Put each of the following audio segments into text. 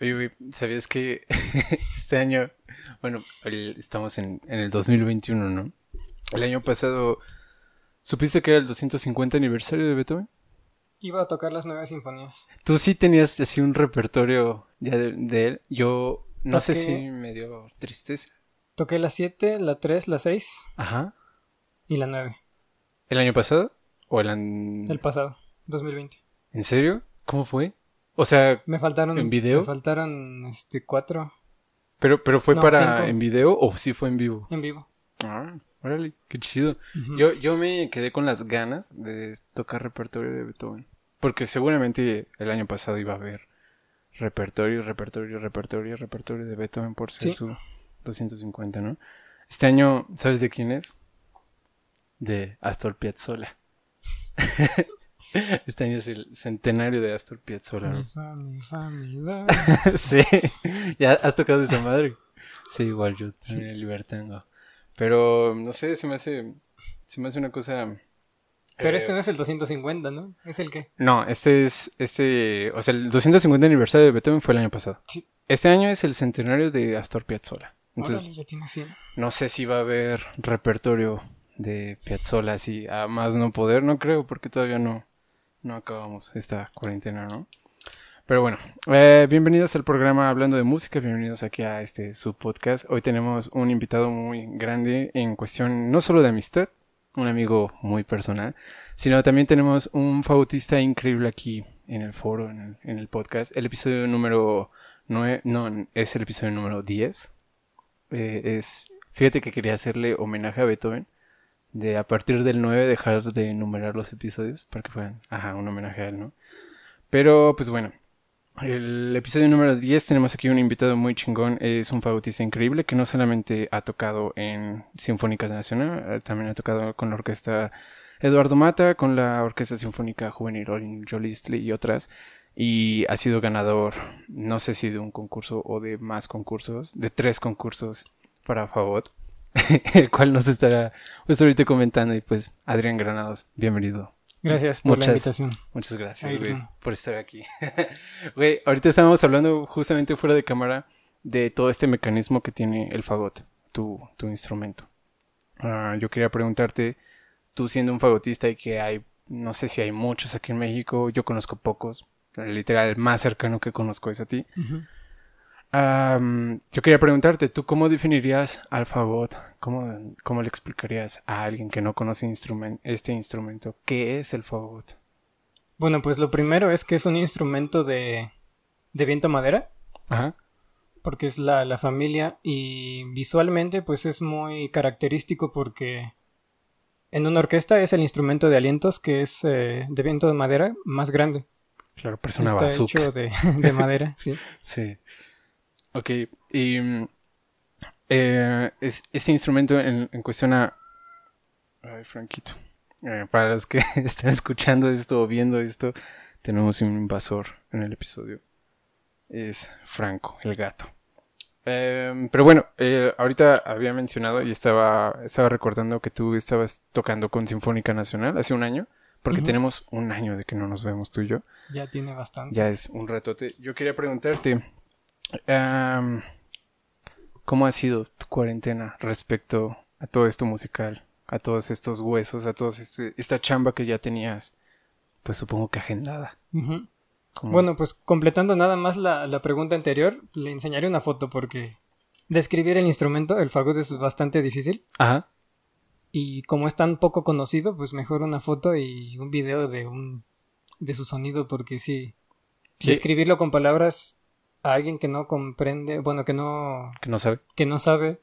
Oye, güey, ¿sabías que este año, bueno, estamos en, en el 2021, ¿no? El año pasado, ¿supiste que era el 250 aniversario de Beethoven? Iba a tocar las nueve sinfonías. Tú sí tenías así un repertorio ya de, él. Yo no sé si me dio tristeza. Toqué la 7, la 3, la 6. Ajá. Y la 9. ¿El año pasado? ¿O el El pasado, 2020. ¿En serio? ¿Cómo fue? O sea, me faltaron en video. Me faltaron este cuatro. Pero pero fue para en video o sí fue en vivo? En vivo. Ah, órale, qué chido. Yo yo me quedé con las ganas de tocar repertorio de Beethoven, porque seguramente el año pasado iba a haber repertorio, repertorio, repertorio, repertorio de Beethoven por ser su 250, ¿no? Este año, ¿sabes de quién es? De Astor Piazzolla. Este año es el centenario de Astor Piazzolla. sí, ya has tocado esa madre. Sí, igual yo sí. libertando. Pero no sé, se me hace se me hace una cosa pero este no es el 250, ¿no? ¿Es el qué? No, este es este, o sea, el 250 aniversario de Beethoven fue el año pasado. Sí. Este año es el centenario de Astor Piazzolla. Entonces, ya tiene 100. No sé si va a haber repertorio de Piazzolla así a más no poder, no creo, porque todavía no no acabamos esta cuarentena, ¿no? Pero bueno, eh, bienvenidos al programa Hablando de Música, bienvenidos aquí a este subpodcast. Hoy tenemos un invitado muy grande en cuestión no solo de amistad, un amigo muy personal, sino también tenemos un fautista increíble aquí en el foro, en el, podcast. El episodio número 9, no, es el episodio número 10. Eh, es, fíjate que quería hacerle homenaje a Beethoven de a partir del 9 dejar de enumerar los episodios para que fueran, ajá, un homenaje a él, ¿no? Pero pues bueno, el episodio número 10 tenemos aquí un invitado muy chingón, es un fagotista increíble que no solamente ha tocado en Sinfónica Nacional, eh, también ha tocado con la orquesta Eduardo Mata, con la Orquesta Sinfónica Juvenil Jolistli y otras, y ha sido ganador, no sé si de un concurso o de más concursos, de tres concursos para Fagot. el cual nos estará pues ahorita comentando y pues Adrián Granados, bienvenido. Gracias por la invitación. Muchas gracias, por estar aquí. Güey, ahorita estábamos hablando justamente fuera de cámara de todo este mecanismo que tiene el fagot, tu, tu instrumento. Ah, yo quería preguntarte, tú siendo un fagotista y que hay, no sé si hay muchos aquí en México, yo conozco pocos, literal, el más cercano que conozco es a ti yo quería preguntarte, ¿tú cómo definirías al fagot? ¿Cómo, ¿Cómo, le explicarías a alguien que no conoce este instrumento qué es el fagot? Bueno, pues lo primero es que es un instrumento de, de viento madera. Ajá. Porque es la, la, familia y visualmente pues es muy característico porque en una orquesta es el instrumento de alientos que es eh, de viento de madera más grande. Claro, persona Está hecho de, de madera, sí. sí. Ok, y eh, es, este instrumento en, cuestión a... Ay, Franquito. Eh, para los que están escuchando esto o viendo esto, tenemos un invasor en el episodio. Es Franco, el gato. Em, pero bueno, eh, ahorita había mencionado y estaba, estaba recordando que tú estabas tocando con Sinfónica Nacional hace un año, porque tenemos un año de que no nos vemos tú y yo. Ya tiene bastante. Ya es un retote. Yo quería preguntarte, ¿Cómo ha sido tu cuarentena respecto a todo esto musical? A todos estos huesos, a toda este, esta chamba que ya tenías, pues supongo que agendada. Bueno, pues completando nada más la, pregunta anterior, le enseñaré una foto porque describir el instrumento, el fagot, es bastante difícil. Ajá. Y como es tan poco conocido, pues mejor una foto y un video de un de su sonido porque sí. describirlo con palabras a alguien que no comprende, bueno, que no... Que no sabe. Que no sabe,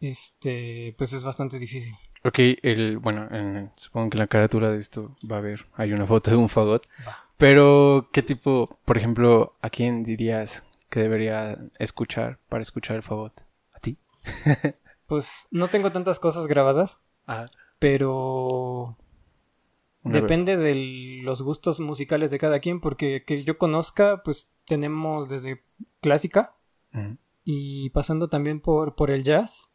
este, pues es bastante difícil. Ok, el, bueno, supongo que en la carátula de esto va a haber, hay una foto de un fagot. Pero, ¿qué tipo, por ejemplo, a quién dirías que debería escuchar para escuchar el fagot? ¿A ti? pues no tengo tantas cosas grabadas. Ajá. Pero Depende de los gustos musicales de cada quien, porque que yo conozca, pues tenemos desde clásica y pasando también por, por el jazz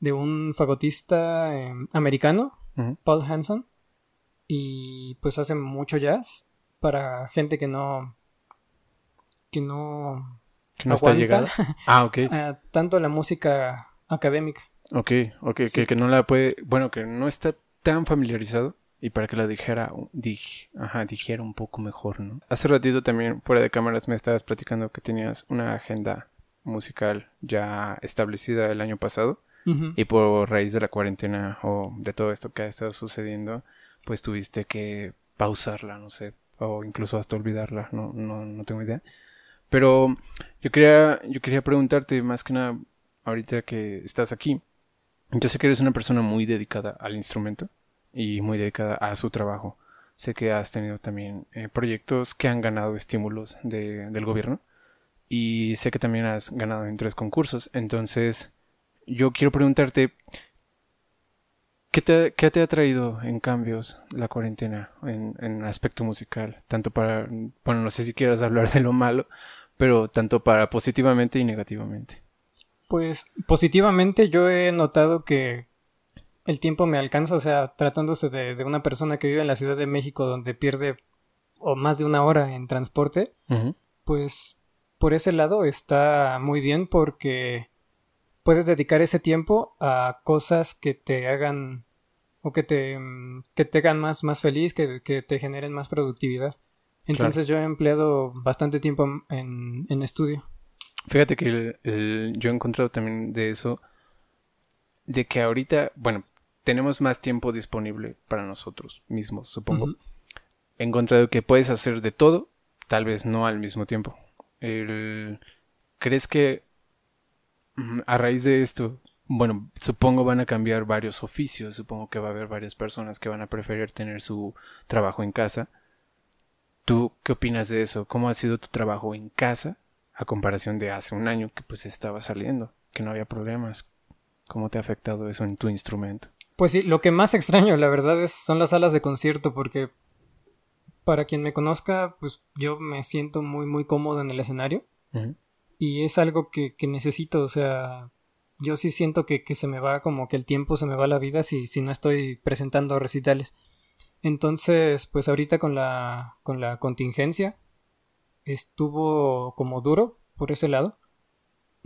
de un fagotista em, americano, Paul Hanson, y pues hace mucho jazz para gente que no que no que no está llegada. Ah, ok. tanto la música académica. Ok, ok, que, que, no la puede, bueno, que no está tan familiarizado y para que la dijera, ajá, dijera un poco mejor, ¿no? Hace ratito también, fuera de cámaras, me estabas platicando que tenías una agenda musical ya establecida el año pasado y por raíz de la cuarentena o de todo esto que ha estado sucediendo, pues tuviste que pausarla, no sé, o incluso hasta olvidarla, no, no, no tengo idea. Pero yo quería, yo quería preguntarte más que nada, ahorita que estás aquí, yo sé que eres una persona muy dedicada al instrumento y muy dedicada a su trabajo. Sé que has tenido también eh, proyectos que han ganado estímulos de, del gobierno y sé que también has ganado en tres concursos. Entonces, yo quiero preguntarte, ¿qué te, qué te ha traído en cambios la cuarentena en, en aspecto musical? Tanto para, bueno, no sé si quieras hablar de lo malo, pero tanto para positivamente y negativamente. Pues positivamente yo he notado que el tiempo me alcanza, o sea, tratándose de, de, una persona que vive en la Ciudad de México donde pierde o más de una hora en transporte, pues por ese lado está muy bien porque puedes dedicar ese tiempo a cosas que te hagan o que te, que te hagan más, más feliz, que, te generen más productividad. Entonces yo he empleado bastante tiempo en, en estudio. Fíjate que yo he encontrado también de eso, de que ahorita, bueno, tenemos más tiempo disponible para nosotros mismos, supongo. He encontrado que puedes hacer de todo, tal vez no al mismo tiempo. ¿Crees que a raíz de esto, bueno, supongo van a cambiar varios oficios, supongo que va a haber varias personas que van a preferir tener su trabajo en casa. ¿Tú qué opinas de eso? ¿Cómo ha sido tu trabajo en casa a comparación de hace un año que pues estaba saliendo, que no había problemas? ¿Cómo te ha afectado eso en tu instrumento? Pues sí, lo que más extraño, la verdad, es, son las salas de concierto, porque para quien me conozca, pues yo me siento muy, muy cómodo en el escenario y es algo que, que, necesito, o sea, yo sí siento que, que, se me va como que el tiempo se me va la vida si, si no estoy presentando recitales. Entonces, pues ahorita con la, con la contingencia estuvo como duro por ese lado.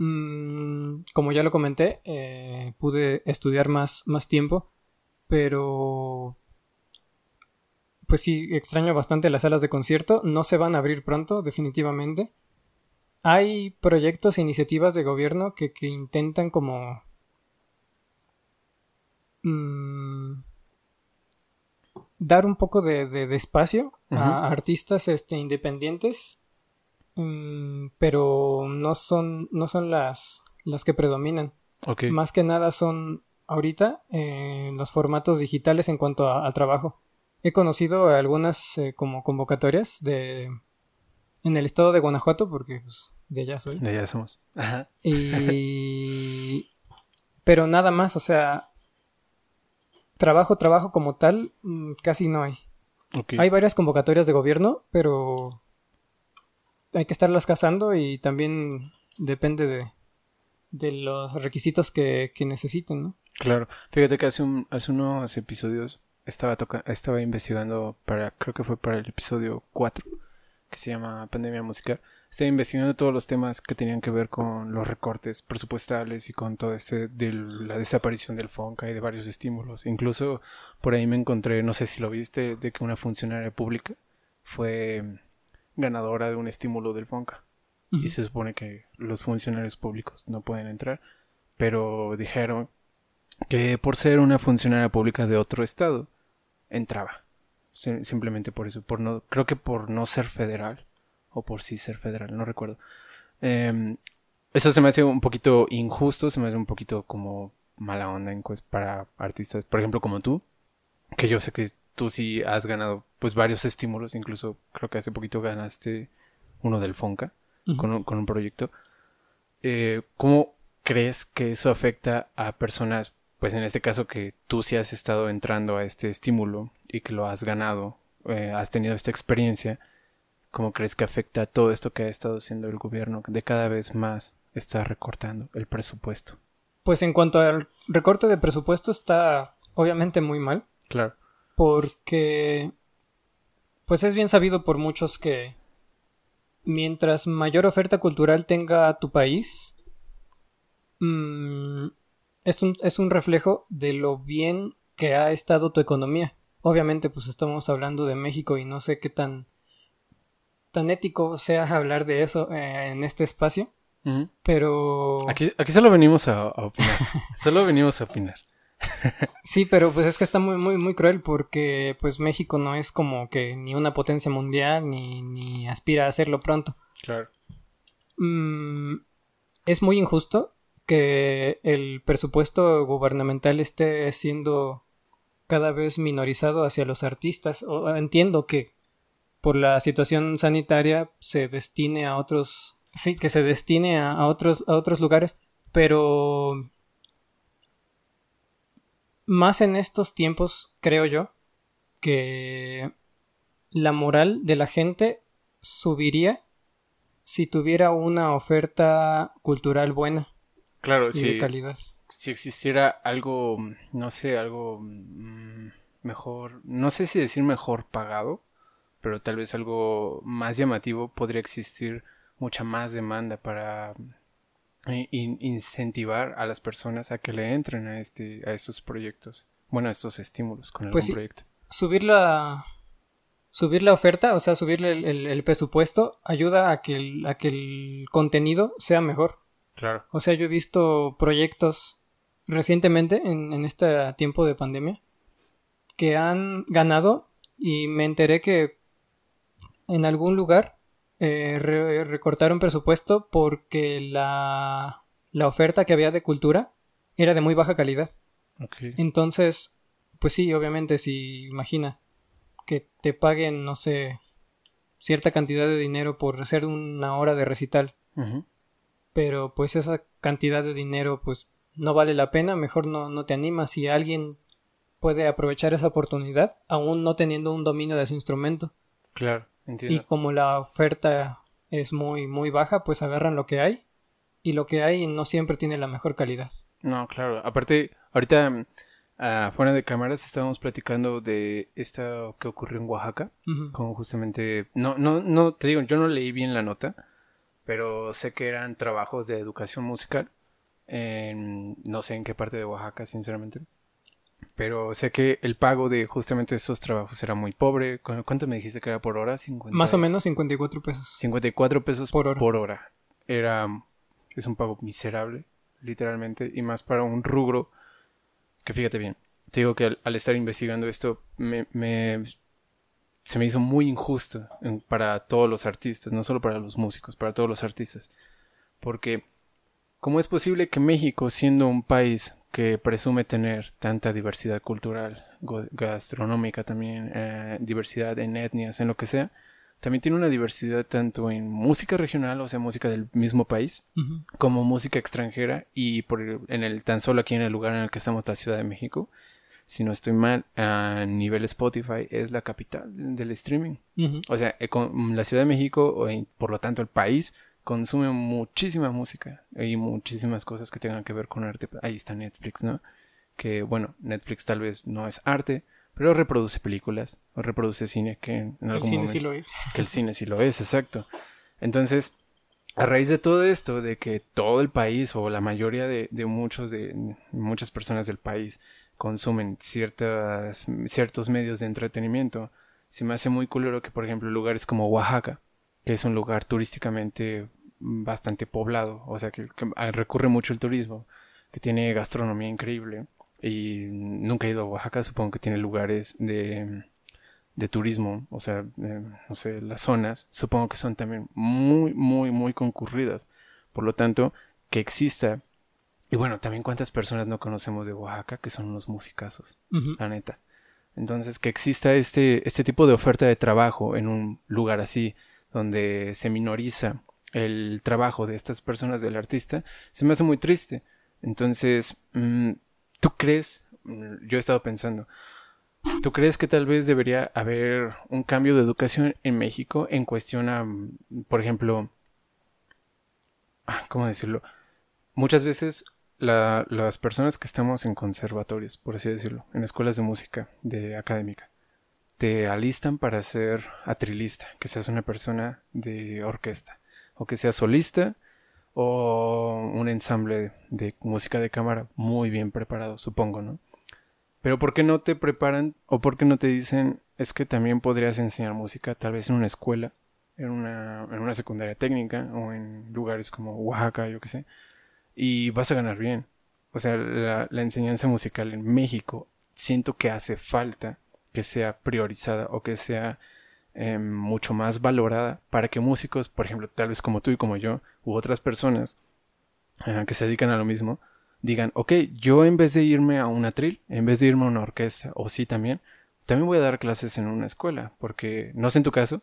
Mm, como ya lo comenté, eh, pude estudiar más, más tiempo, pero pues sí, extraño bastante las salas de concierto. No se van a abrir pronto, definitivamente hay proyectos e iniciativas de gobierno que, que intentan como mm, dar un poco de, de, espacio a artistas este, independientes, mm, pero no son, no son las, las que predominan. Más que nada son ahorita eh, los formatos digitales en cuanto al trabajo. He conocido algunas eh, como convocatorias de en el estado de Guanajuato, porque pues, de allá soy. De allá somos. Ajá. Y... Pero nada más, o sea, trabajo, trabajo como tal, mm, casi no hay. Hay varias convocatorias de gobierno, pero hay que estarlas cazando y también depende de, de los requisitos que, que necesiten, ¿no? Claro. Fíjate que hace, un, hace unos episodios estaba, toca estaba investigando para, creo que fue para el episodio 4 que se llama Pandemia Musical, estaba investigando todos los temas que tenían que ver con los recortes presupuestales y con todo este de la desaparición del FONCA y de varios estímulos. Incluso por ahí me encontré, no sé si lo viste, de que una funcionaria pública fue ganadora de un estímulo del FONCA. Y se supone que los funcionarios públicos no pueden entrar, pero dijeron que por ser una funcionaria pública de otro estado, entraba simplemente por eso, por no, creo que por no ser federal, o por sí ser federal, no recuerdo. Em, eso se me hace un poquito injusto, se me hace un poquito como mala onda en, pues, para artistas, por ejemplo, como tú, que yo sé que tú sí has ganado pues varios estímulos, incluso creo que hace poquito ganaste uno del Fonca con, un, con, un, proyecto. Eh, ¿Cómo crees que eso afecta a personas pues en este caso que tú sí has estado entrando a este estímulo y que lo has ganado, eh, has tenido esta experiencia, ¿cómo crees que afecta todo esto que ha estado haciendo el gobierno de cada vez más está recortando el presupuesto? Pues en cuanto al recorte de presupuesto está obviamente muy mal. Claro. Porque pues es bien sabido por muchos que mientras mayor oferta cultural tenga tu país, mm, es, un, es un reflejo de lo bien que ha estado tu economía. Obviamente, pues estamos hablando de México y no sé qué tan, tan ético sea hablar de eso eh, en este espacio. Pero. Aquí, aquí solo venimos a, a opinar. solo venimos a opinar. Sí, pero pues es que está muy, muy, muy cruel porque pues México no es como que ni una potencia mundial ni, ni aspira a hacerlo pronto. Claro. Mm, es muy injusto que el presupuesto gubernamental esté siendo cada vez minorizado hacia los artistas. entiendo que por la situación sanitaria se destine a otros sí que se destine a, otros a otros lugares pero más en estos tiempos creo yo que la moral de la gente subiría si tuviera una oferta cultural buena claro y de calidad. si existiera algo no sé algo mm, mejor no sé si decir mejor pagado pero tal vez algo más llamativo podría existir mucha más demanda para eh, incentivar a las personas a que le entren a este a estos proyectos bueno a estos estímulos con pues algún proyecto. Subir la subir la oferta o sea subir el, presupuesto ayuda a que el, a que el contenido sea mejor. Claro. O sea yo he visto proyectos recientemente en, en este tiempo de pandemia que han ganado y me enteré que en algún lugar eh, recortaron presupuesto porque la, la oferta que había de cultura era de muy baja calidad. Entonces, pues sí, obviamente, si imagina que te paguen, no sé, cierta cantidad de dinero por hacer una hora de recital, pero pues esa cantidad de dinero pues no vale la pena, mejor no, no te animas. Si alguien puede aprovechar esa oportunidad, aún no teniendo un dominio de su instrumento. Claro. Y como la oferta es muy, muy baja, pues agarran lo que hay. Y lo que hay no siempre tiene la mejor calidad. No, claro. Aparte, ahorita uh, fuera de cámaras estábamos platicando de esto que ocurrió en Oaxaca. Como justamente. No, no, no, te digo, yo no leí bien la nota. Pero sé que eran trabajos de educación musical. En, no sé en qué parte de Oaxaca, sinceramente. Pero sé que el pago de justamente esos trabajos era muy pobre. ¿Cuánto me dijiste que era por hora? Más o menos 54 pesos. 54 pesos por hora. por hora. Era. Es un pago miserable, literalmente. Y más para un rubro. Que fíjate bien. Te digo que al, estar investigando esto, me, me, se me hizo muy injusto para todos los artistas, no solo para los músicos, para todos los artistas. Porque, ¿cómo es posible que México, siendo un país que presume tener tanta diversidad cultural, gastronómica también, eh, diversidad en etnias, en lo que sea, también tiene una diversidad tanto en música regional, o sea, música del mismo país, como música extranjera y por en el tan solo aquí en el lugar en el que estamos, la Ciudad de México, si no estoy mal, a nivel Spotify es la capital del streaming. O sea, eh, con la Ciudad de México, o por lo tanto el país, consume muchísima música y muchísimas cosas que tengan que ver con arte. Ahí está Netflix, ¿no? Que bueno, Netflix tal vez no es arte, pero reproduce películas o reproduce cine que en algún el cine sí lo es. Que el cine sí lo es, exacto. Entonces, a raíz de todo esto, de que todo el país o la mayoría de, de muchos de muchas personas del país consumen ciertas, ciertos medios de entretenimiento, se me hace muy culero que, por ejemplo, lugares como Oaxaca, que es un lugar turísticamente bastante poblado, o sea que, recurre mucho el turismo, que tiene gastronomía increíble y nunca he ido a Oaxaca, supongo que tiene lugares de, de turismo, o sea, no sé, las zonas, supongo que son también muy, muy, muy concurridas, por lo tanto, que exista, y bueno, también cuántas personas no conocemos de Oaxaca que son unos musicazos, la neta. Entonces, que exista este, este tipo de oferta de trabajo en un lugar así, donde se minoriza el trabajo de estas personas del artista, se me hace muy triste. Entonces, mm, ¿tú crees? Mm, yo he estado pensando, ¿tú crees que tal vez debería haber un cambio de educación en México en cuestión a, mm, por ejemplo, ah, ¿cómo decirlo? Muchas veces las personas que estamos en conservatorios, por así decirlo, en escuelas de música, de académica, te alistan para ser atrilista, que seas una persona de orquesta, o que seas solista, o un ensamble de música de cámara muy bien preparado, supongo, ¿no? Pero ¿por qué no te preparan o por qué no te dicen es que también podrías enseñar música tal vez en una escuela, en una, en una secundaria técnica o en lugares como Oaxaca, yo qué sé, y vas a ganar bien? O sea, la, enseñanza musical en México siento que hace falta que sea priorizada o que sea em, mucho más valorada para que músicos, por ejemplo, tal vez como tú y como yo, u otras personas eh, que se dedican a lo mismo, digan, ok, yo en vez de irme a un atril, en vez de irme a una orquesta, o sí también, también voy a dar clases en una escuela, porque no sé en tu caso,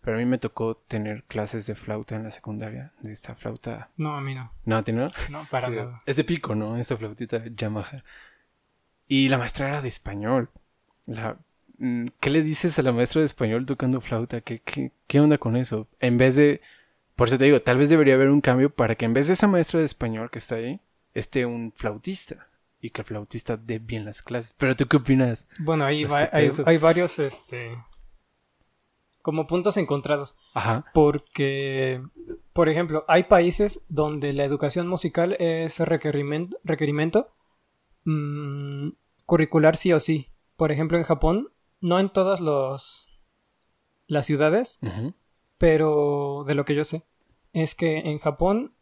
pero a mí me tocó tener clases de flauta en la secundaria, de esta flauta. No, a mí no. ¿No, a ti no? No, para nada. Es de pico, ¿no? Esta flautita Yamaha. Y la maestra era de español. La... Mm, ¿Qué le dices a la maestra de español tocando flauta? ¿Qué, qué, qué onda con eso? En vez de... Por eso te digo, tal vez debería haber un cambio para que en vez de esa maestra de español que está ahí, esté un flautista y que el flautista dé bien las clases. Pero tú qué opinas? Bueno, ahí hay, hay, varios, este, como puntos encontrados. Ajá. Porque, por ejemplo, hay países donde la educación musical es requerimiento, requerimiento mm, curricular sí o sí. Por ejemplo, en Japón, no en todas los las ciudades, pero de lo que yo sé, es que en Japón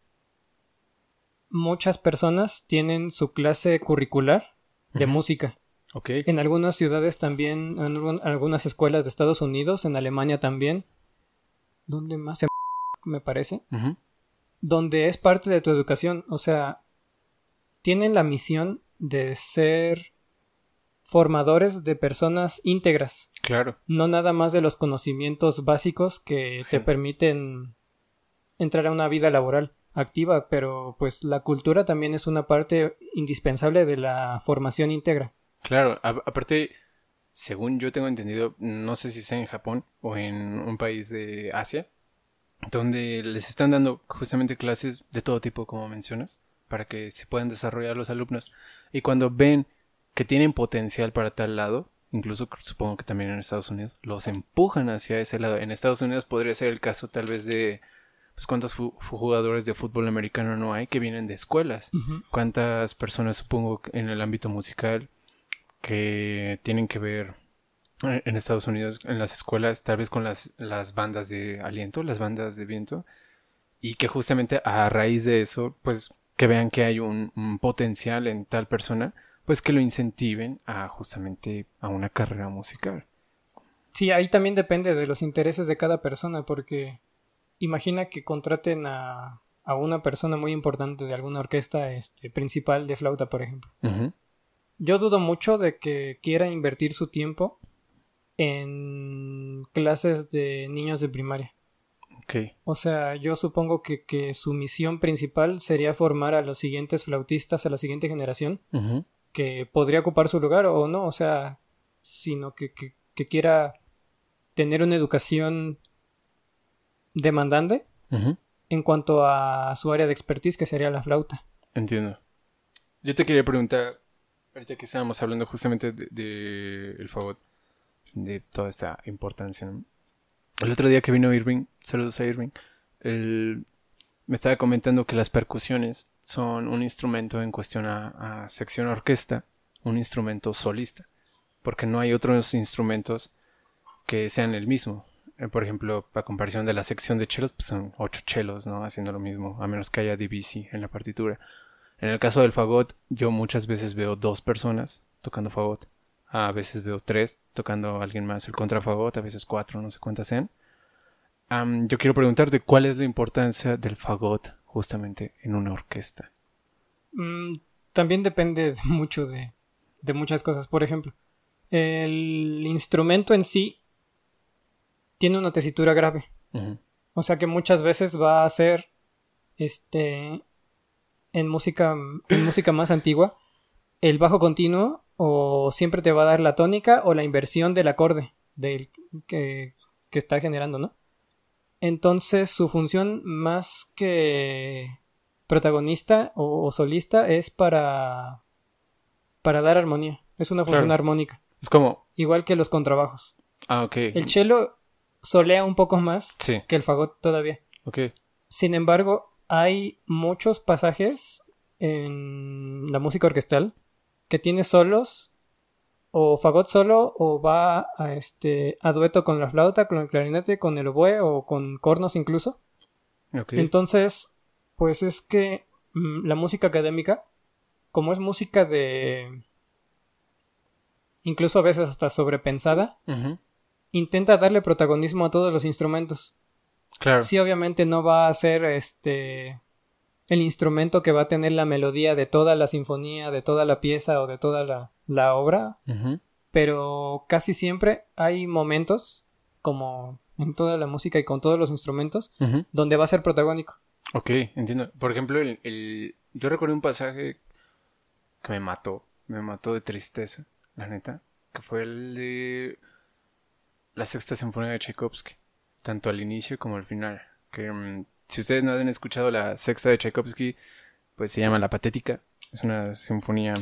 muchas personas tienen su clase curricular de música. Okay. En algunas ciudades también, en algunas escuelas de Estados Unidos, en Alemania también. ¿Dónde más? me parece. Donde es parte de tu educación. O sea, tienen la misión de ser formadores de personas íntegras. Claro. No nada más de los conocimientos básicos que te permiten entrar a una vida laboral activa, pero pues la cultura también es una parte indispensable de la formación íntegra. Claro, aparte, según yo tengo entendido, no sé si sea en Japón o en un país de Asia, donde les están dando justamente clases de todo tipo, como mencionas, para que se puedan desarrollar los alumnos. Y cuando ven que tienen potencial para tal lado, incluso supongo que también en Estados Unidos, los empujan hacia ese lado. En Estados Unidos podría ser el caso tal vez de pues cuántos jugadores de fútbol americano no hay que vienen de escuelas, cuántas personas supongo en el ámbito musical que tienen que ver eh, en Estados Unidos en las escuelas tal vez con las, las bandas de aliento, las bandas de viento y que justamente a raíz de eso pues que vean que hay un, un potencial en tal persona pues que lo incentiven a justamente a una carrera musical. Sí, ahí también depende de los intereses de cada persona porque imagina que contraten a, a, una persona muy importante de alguna orquesta este, principal de flauta, por ejemplo. Yo dudo mucho de que quiera invertir su tiempo en clases de niños de primaria. O sea, yo supongo que, que, su misión principal sería formar a los siguientes flautistas, a la siguiente generación, que podría ocupar su lugar o no, o sea, sino que, que, que quiera tener una educación demandante en cuanto a su área de expertise, que sería la flauta. Entiendo. Yo te quería preguntar, ahorita que estábamos hablando justamente de, el fagot, de toda esta importancia. El otro día que vino Irving, saludos a Irving, él me estaba comentando que las percusiones son un instrumento en cuestión a, sección orquesta, un instrumento solista, porque no hay otros instrumentos que sean el mismo. Eh, por ejemplo, a comparación de la sección de chelos, pues son ocho chelos, ¿no? Haciendo lo mismo, a menos que haya divisi en la partitura. En el caso del fagot, yo muchas veces veo dos personas tocando fagot. A veces veo tres tocando a alguien más el contrafagot, a veces cuatro, no sé cuántas sean. yo quiero preguntarte cuál es la importancia del fagot justamente en una orquesta. Mm, también depende mucho de, de muchas cosas. Por ejemplo, el instrumento en sí tiene una tesitura grave. O sea que muchas veces va a ser este en música en música más antigua el bajo continuo o siempre te va a dar la tónica o la inversión del acorde del que, que está generando, ¿no? Entonces su función más que protagonista o, solista es para para dar armonía. Es una función armónica. Es como igual que los contrabajos. Ah, ok. El cello solea un poco más que el fagot todavía. Ok. Sin embargo, hay muchos pasajes en la música orquestal que tiene solos o fagot solo o va a este a dueto con la flauta, con el clarinete, con el oboe o con cornos incluso. Entonces, pues es que mm, la música académica, como es música de incluso a veces hasta sobrepensada, intenta darle protagonismo a todos los instrumentos. Claro. Sí, obviamente no va a ser este el instrumento que va a tener la melodía de toda la sinfonía, de toda la pieza o de toda la, obra, pero casi siempre hay momentos, como en toda la música y con todos los instrumentos, donde va a ser protagónico. Ok, entiendo. Por ejemplo, el, yo recuerdo un pasaje que me mató, me mató de tristeza, la neta, que fue el de la sexta sinfonía de Tchaikovsky, tanto al inicio como al final, que mm, si ustedes no han escuchado la sexta de Tchaikovsky, pues se llama La Patética. Es una sinfonía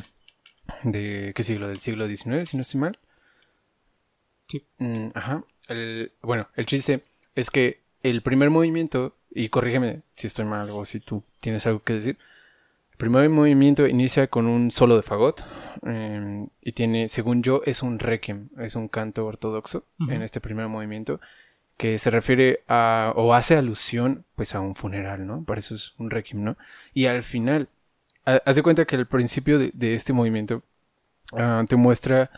de, ¿qué siglo? Del siglo XIX, si no estoy mal. Sí. Mm, ajá. bueno, el chiste es que el primer movimiento, y corrígeme si estoy mal o si tú tienes algo que decir, el primer movimiento inicia con un solo de fagot em, y tiene, según yo, es un requiem, es un canto ortodoxo en este primer movimiento que se refiere a o hace alusión pues a un funeral, ¿no? Para eso es un requiem, ¿no? Y al final, haz de cuenta que al principio de, este movimiento ah, te muestra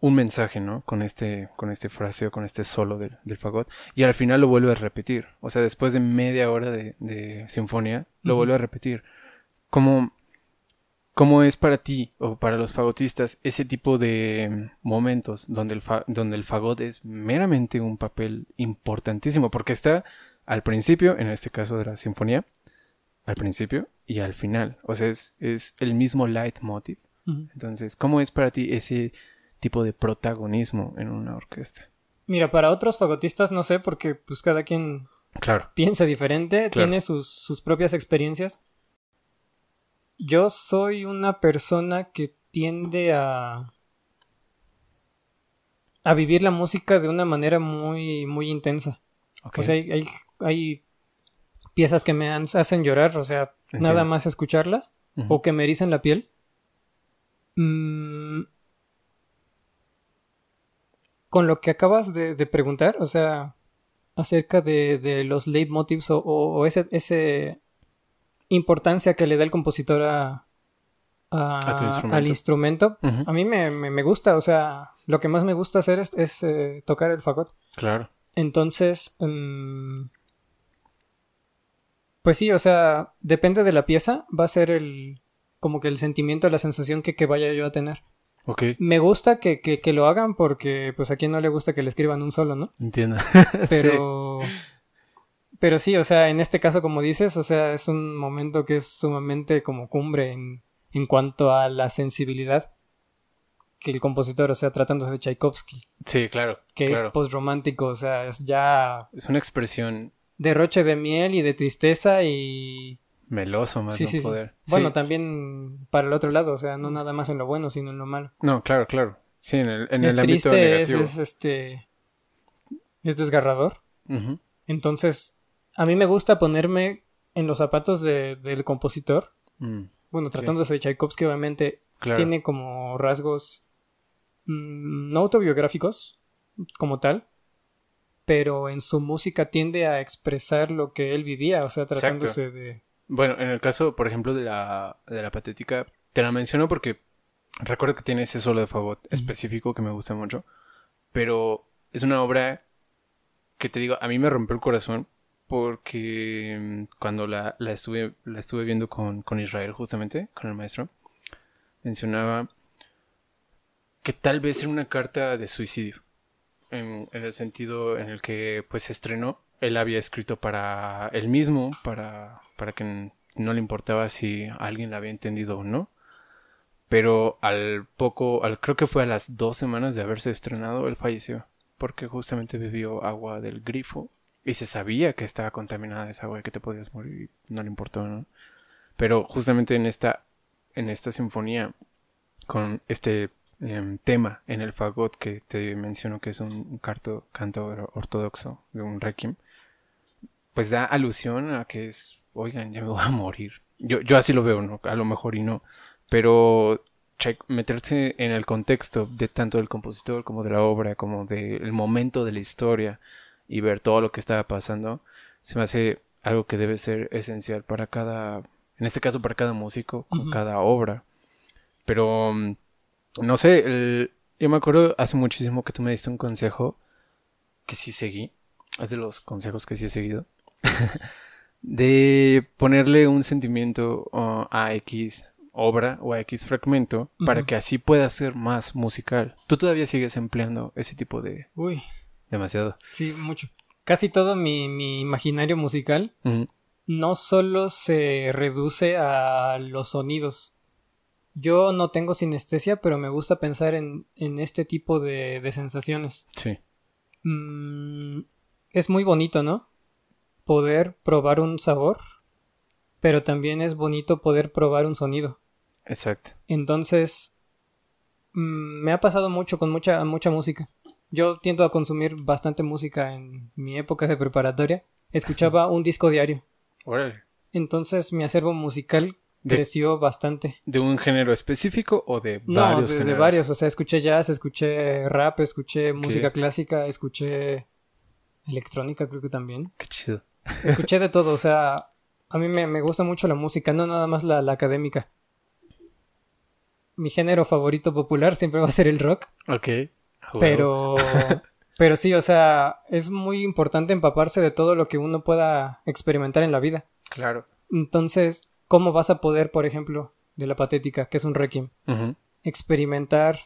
un mensaje, ¿no? Con este, con este fraseo, con este solo del, del, fagot. Y al final lo vuelve a repetir. O sea, después de media hora de, sinfonía, lo vuelve a repetir. Como ¿Cómo es para ti o para los fagotistas ese tipo de momentos donde el, donde el fagot es meramente un papel importantísimo? Porque está al principio, en este caso de la sinfonía, al principio y al final. O sea, es, el mismo leitmotiv. Entonces, ¿cómo es para ti ese tipo de protagonismo en una orquesta? Mira, para otros fagotistas no sé, porque pues cada quien claro. piensa diferente, tiene sus, sus propias experiencias. Yo soy una persona que tiende a a vivir la música de una manera muy muy intensa. O sea, hay, hay, piezas que me hacen llorar, o sea, nada más escucharlas o que me erizan la piel. Mm, con lo que acabas de, preguntar, o sea, acerca de, de los leitmotivs o, o, ese, ese importancia que le da el compositor a, al instrumento, a mí me, gusta, o sea, lo que más me gusta hacer es, eh, tocar el fagot. Claro. Entonces, mm, pues sí, o sea, depende de la pieza, va a ser el, como que el sentimiento, la sensación que, vaya yo a tener. Ok. Me gusta que, que, lo hagan porque, pues a quien no le gusta que le escriban un solo, ¿no? Entiendo. Pero... Pero sí, o sea, en este caso, como dices, o sea, es un momento que es sumamente como cumbre en, en cuanto a la sensibilidad que el compositor, o sea, tratándose de Tchaikovsky. Sí, claro. Que es postromántico, o sea, es ya... Es una expresión... Derroche de miel y de tristeza y... Meloso más sí, no poder. Bueno, también para el otro lado, o sea, no nada más en lo bueno, sino en lo malo. No, claro, claro. Sí, en el, en es el triste, Es, es, este... Es desgarrador. Entonces, a mí me gusta ponerme en los zapatos del compositor. Mm, bueno, tratándose de Tchaikovsky, obviamente tiene como rasgos mm, no autobiográficos como tal, pero en su música tiende a expresar lo que él vivía, o sea, tratándose de... Bueno, en el caso, por ejemplo, de la, de la patética, te la menciono porque recuerdo que tiene ese solo de fagot específico que me gusta mucho, pero es una obra que te digo, a mí me rompió el corazón porque mm, cuando la, la, estuve, la estuve viendo con, con Israel justamente, con el maestro, mencionaba que tal vez era una carta de suicidio, en, el sentido en el que pues se estrenó, él había escrito para él mismo, para, para que no le importaba si alguien la había entendido o no, pero al poco, al, creo que fue a las dos semanas de haberse estrenado, él falleció, porque justamente bebió agua del grifo y se sabía que estaba contaminada esa agua, que te podías morir no le importó, ¿no? Pero justamente en esta, en esta sinfonía, con este em, tema en el fagot que te menciono que es un canto, canto ortodoxo de un requiem, pues da alusión a que es, oigan, ya me voy a morir. Yo, yo así lo veo, ¿no? A lo mejor y no. Pero meterse en el contexto de tanto del compositor como de la obra, como del momento de la historia y ver todo lo que estaba pasando, se me hace algo que debe ser esencial para cada, en este caso para cada músico, con cada obra. Pero, mm, no sé, yo me acuerdo hace muchísimo que tú me diste un consejo que sí seguí, es de los consejos que sí he seguido, de ponerle un sentimiento uh, a X obra o a X fragmento para que así pueda ser más musical. ¿Tú todavía sigues empleando ese tipo de... Uy. Demasiado. Sí, mucho. Casi todo mi, imaginario musical no solo se reduce a los sonidos. Yo no tengo sinestesia, pero me gusta pensar en, este tipo de, sensaciones. Sí. Mm, es muy bonito, ¿no? Poder probar un sabor, pero también es bonito poder probar un sonido. Exacto. Entonces, mm, me ha pasado mucho con mucha, mucha música. Yo tiendo a consumir bastante música en mi época de preparatoria. Escuchaba un disco diario. Entonces mi acervo musical creció bastante. ¿De un género específico o de varios? No, de, varios. O sea, escuché jazz, escuché rap, escuché música clásica, escuché electrónica, creo que también. Qué chido. Escuché de todo. O sea, a mí me, gusta mucho la música, no nada más la, académica. Mi género favorito popular siempre va a ser el rock. Ok. Pero, pero sí, o sea, es muy importante empaparse de todo lo que uno pueda experimentar en la vida. Claro. Entonces, ¿cómo vas a poder, por ejemplo, de la patética, que es un requiem, experimentar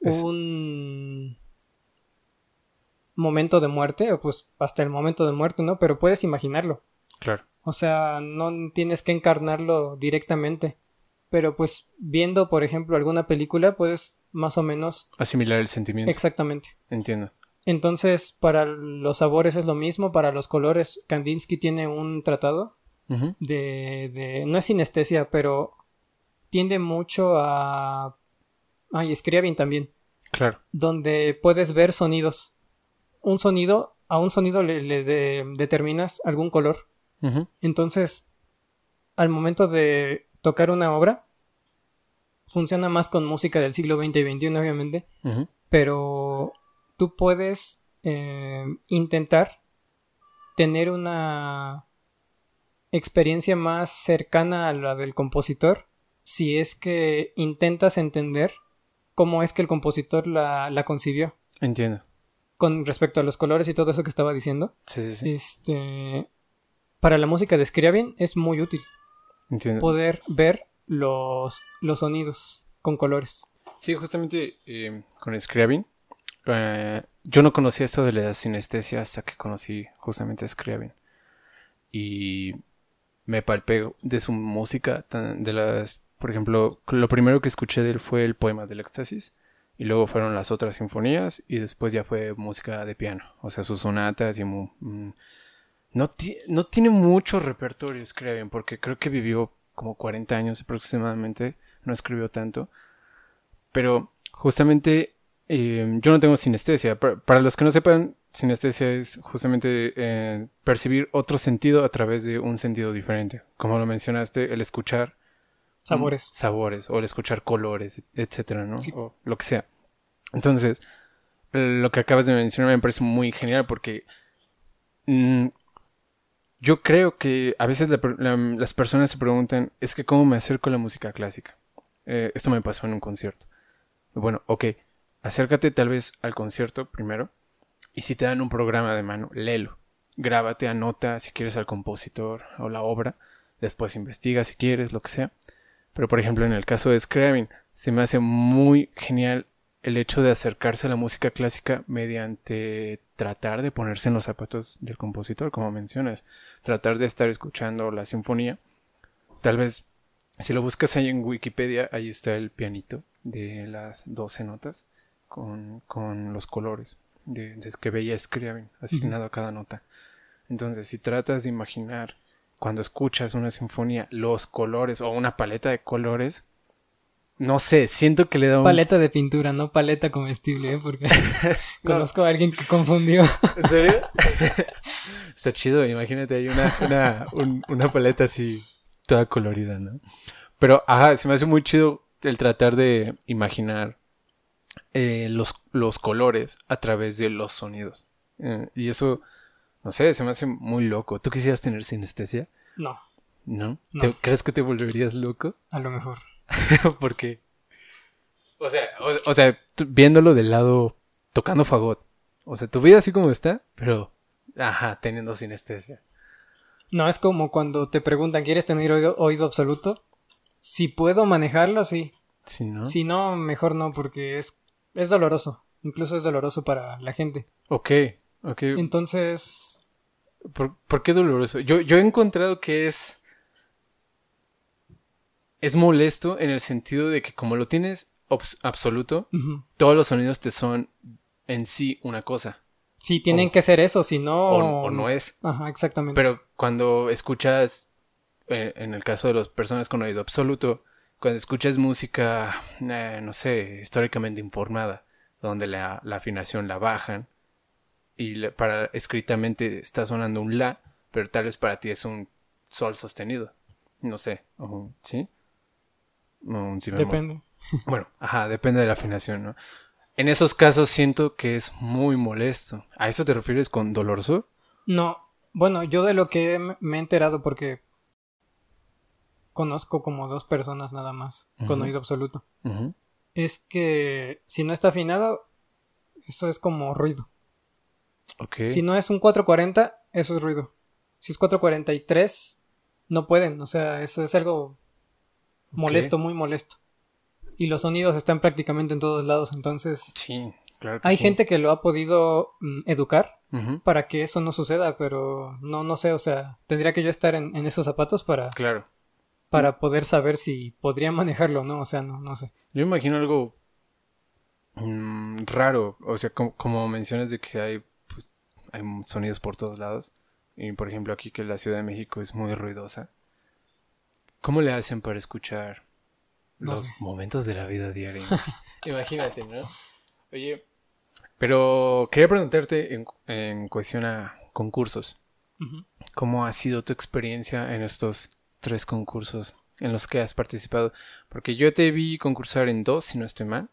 un momento de muerte, o pues hasta el momento de muerte, ¿no? Pero puedes imaginarlo. Claro. O sea, no tienes que encarnarlo directamente. Pero pues viendo, por ejemplo, alguna película, puedes más o menos... Asimilar el sentimiento. Exactamente. Entiendo. Entonces, para los sabores es lo mismo, para los colores, Kandinsky tiene un tratado de, de... No es sinestesia, pero tiende mucho a... Ay, Scriabin también. Claro. Donde puedes ver sonidos. Un sonido, a un sonido le, determinas algún color. Entonces, al momento de tocar una obra, funciona más con música del siglo XX y XXI, obviamente, pero tú puedes eh, intentar tener una experiencia más cercana a la del compositor si es que intentas entender cómo es que el compositor la, la concibió. Entiendo. Con respecto a los colores y todo eso que estaba diciendo. Sí, sí, sí. Este, para la música de Scriabin es muy útil. Entiendo. Poder ver los, los sonidos con colores. Sí, justamente eh, con Scriabin. Eh, yo no conocía esto de la sinestesia hasta que conocí justamente a Scriabin. Y me palpé de su música, de las, por ejemplo, lo primero que escuché de él fue el poema del éxtasis, y luego fueron las otras sinfonías, y después ya fue música de piano, o sea, sus sonatas y... Mm, no, no tiene mucho repertorio Scriabin, porque creo que vivió como 40 años aproximadamente, no escribió tanto, pero justamente eh, yo no tengo sinestesia. Para, los que no sepan, sinestesia es justamente eh, percibir otro sentido a través de un sentido diferente. Como lo mencionaste, el escuchar sabores. sabores o el escuchar colores, etcétera, ¿no? O lo que sea. Entonces, lo que acabas de mencionar me parece muy genial porque mm, yo creo que a veces las personas se preguntan, es que cómo me acerco a la música clásica. Eh, esto me pasó en un concierto. Bueno, ok, acércate tal vez al concierto primero y si te dan un programa de mano, léelo. Grábate, anota si quieres al compositor o la obra, después investiga si quieres, lo que sea. Pero por ejemplo en el caso de Scriabin, se me hace muy genial el hecho de acercarse a la música clásica mediante tratar de ponerse en los zapatos del compositor, como mencionas, tratar de estar escuchando la sinfonía. Tal vez, si lo buscas ahí en Wikipedia, ahí está el pianito de las 12 notas con, los colores de, que veía Scriabin asignado a cada nota. Entonces, si tratas de imaginar cuando escuchas una sinfonía los colores o una paleta de colores, no sé, siento que le da un... Paleta de pintura, no paleta comestible, ¿eh? porque conozco a alguien que confundió. ¿En serio? Está chido, imagínate, hay una, una, una paleta así toda colorida, ¿no? Pero, ajá, se me hace muy chido el tratar de imaginar eh, los, los colores a través de los sonidos. Eh, y eso, no sé, se me hace muy loco. ¿Tú quisieras tener sinestesia? No. ¿No? ¿Crees que te volverías loco? A lo mejor. ¿Por qué? O sea, o, sea, viéndolo del lado tocando fagot. O sea, tu vida así como está, pero, ajá, teniendo sinestesia. No, es como cuando te preguntan, ¿quieres tener oído, oído absoluto? Si puedo manejarlo, sí. Si no. Si no, mejor no, porque es, es doloroso. Incluso es doloroso para la gente. Ok, ok. Entonces. ¿Por, ¿por qué doloroso? Yo, yo he encontrado que es es molesto en el sentido de que como lo tienes absoluto, todos los sonidos te son en sí una cosa. Sí, tienen que ser eso, si no... O, no es. Ajá, exactamente. Pero cuando escuchas, eh, en el caso de las personas con oído absoluto, cuando escuchas música, eh, no sé, históricamente informada, donde la, afinación la bajan, y para escritamente está sonando un la, pero tal vez para ti es un sol sostenido. No sé, ¿sí? Depende. Bueno, ajá, depende de la afinación, ¿no? En esos casos siento que es muy molesto. ¿A eso te refieres con doloroso? No, bueno, yo de lo que me he enterado porque conozco como dos personas nada más con oído absoluto. Es que si no está afinado, eso es como ruido. Okay. Si no es un 440, eso es ruido. Si es 443, no pueden. O sea, eso es algo Molesto, muy molesto. Y los sonidos están prácticamente en todos lados, entonces... Sí, claro. hay gente que lo ha podido mm, educar para que eso no suceda, pero no, no sé, o sea, tendría que yo estar en, esos zapatos para... Claro. Para poder saber si podría manejarlo o no, o sea, no, no sé. Yo imagino algo mm, raro, o sea, como, mencionas de que hay, pues, hay sonidos por todos lados. Y por ejemplo aquí que la Ciudad de México es muy ruidosa. ¿Cómo le hacen para escuchar los momentos de la vida diaria? Imagínate, ¿no? Oye, pero quería preguntarte en, cuestión a concursos. ¿Cómo ha sido tu experiencia en estos tres concursos en los que has participado? Porque yo te vi concursar en dos, si no estoy mal.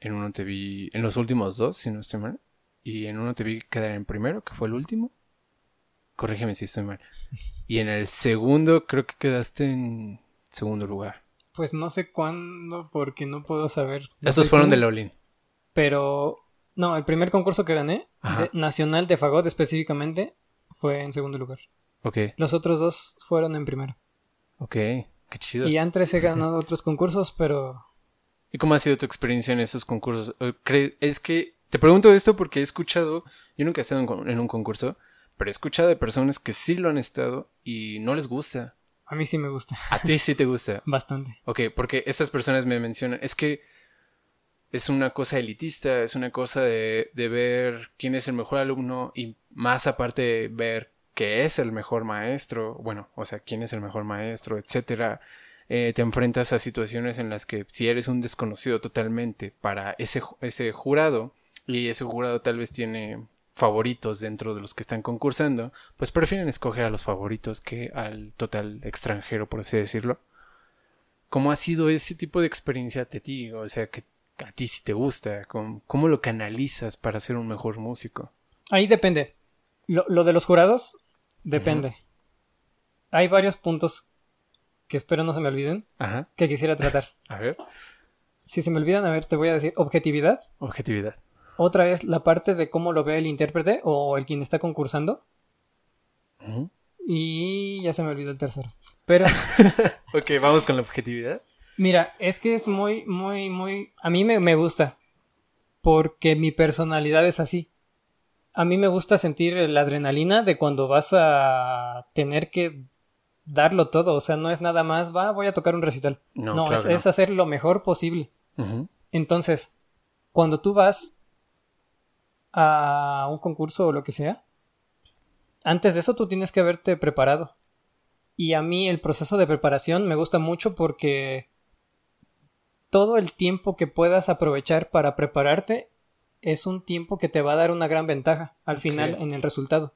En uno te vi, en los últimos dos, si no estoy mal. Y en uno te vi quedar en primero, que fue el último. Corrígeme si estoy mal. Y en el segundo creo que quedaste en segundo lugar. Pues no sé cuándo porque no puedo saber. Estos fueron de Lolin. Pero no, el primer concurso que gané, nacional de Fagot específicamente, fue en segundo lugar. Ok. Los otros dos fueron en primero. Ok, qué chido. Y antes he ganado otros concursos, pero... ¿Y cómo ha sido tu experiencia en esos concursos? Es que te pregunto esto porque he escuchado, yo nunca he estado en un concurso, pero he escuchado de personas que sí lo han estado y no les gusta. A mí sí me gusta. A ti sí te gusta. Bastante. Ok, porque estas personas me mencionan, es que es una cosa elitista, es una cosa de, de ver quién es el mejor alumno y más aparte de ver qué es el mejor maestro, bueno, o sea, quién es el mejor maestro, etcétera. Eh, te enfrentas a situaciones en las que si eres un desconocido totalmente para ese, ese jurado y ese jurado tal vez tiene favoritos dentro de los que están concursando, pues prefieren escoger a los favoritos que al total extranjero, por así decirlo. ¿Cómo ha sido ese tipo de experiencia a ti? O sea, que a ti si te gusta, ¿cómo, lo canalizas para ser un mejor músico? Ahí depende. Lo, de los jurados, depende. Hay varios puntos que espero no se me olviden, que quisiera tratar. a ver. Si se me olvidan, a ver, te voy a decir objetividad. Objetividad. Otra es la parte de cómo lo ve el intérprete o el quien está concursando. Y ya se me olvidó el tercero. Pero. ok, vamos con la objetividad. Mira, es que es muy, muy, muy. A mí me, me gusta. Porque mi personalidad es así. A mí me gusta sentir la adrenalina de cuando vas a tener que darlo todo. O sea, no es nada más, va, voy a tocar un recital. No, es, hacer lo mejor posible. Entonces, cuando tú vas a un concurso o lo que sea, antes de eso tú tienes que haberte preparado. Y a mí el proceso de preparación me gusta mucho porque todo el tiempo que puedas aprovechar para prepararte es un tiempo que te va a dar una gran ventaja al final en el resultado.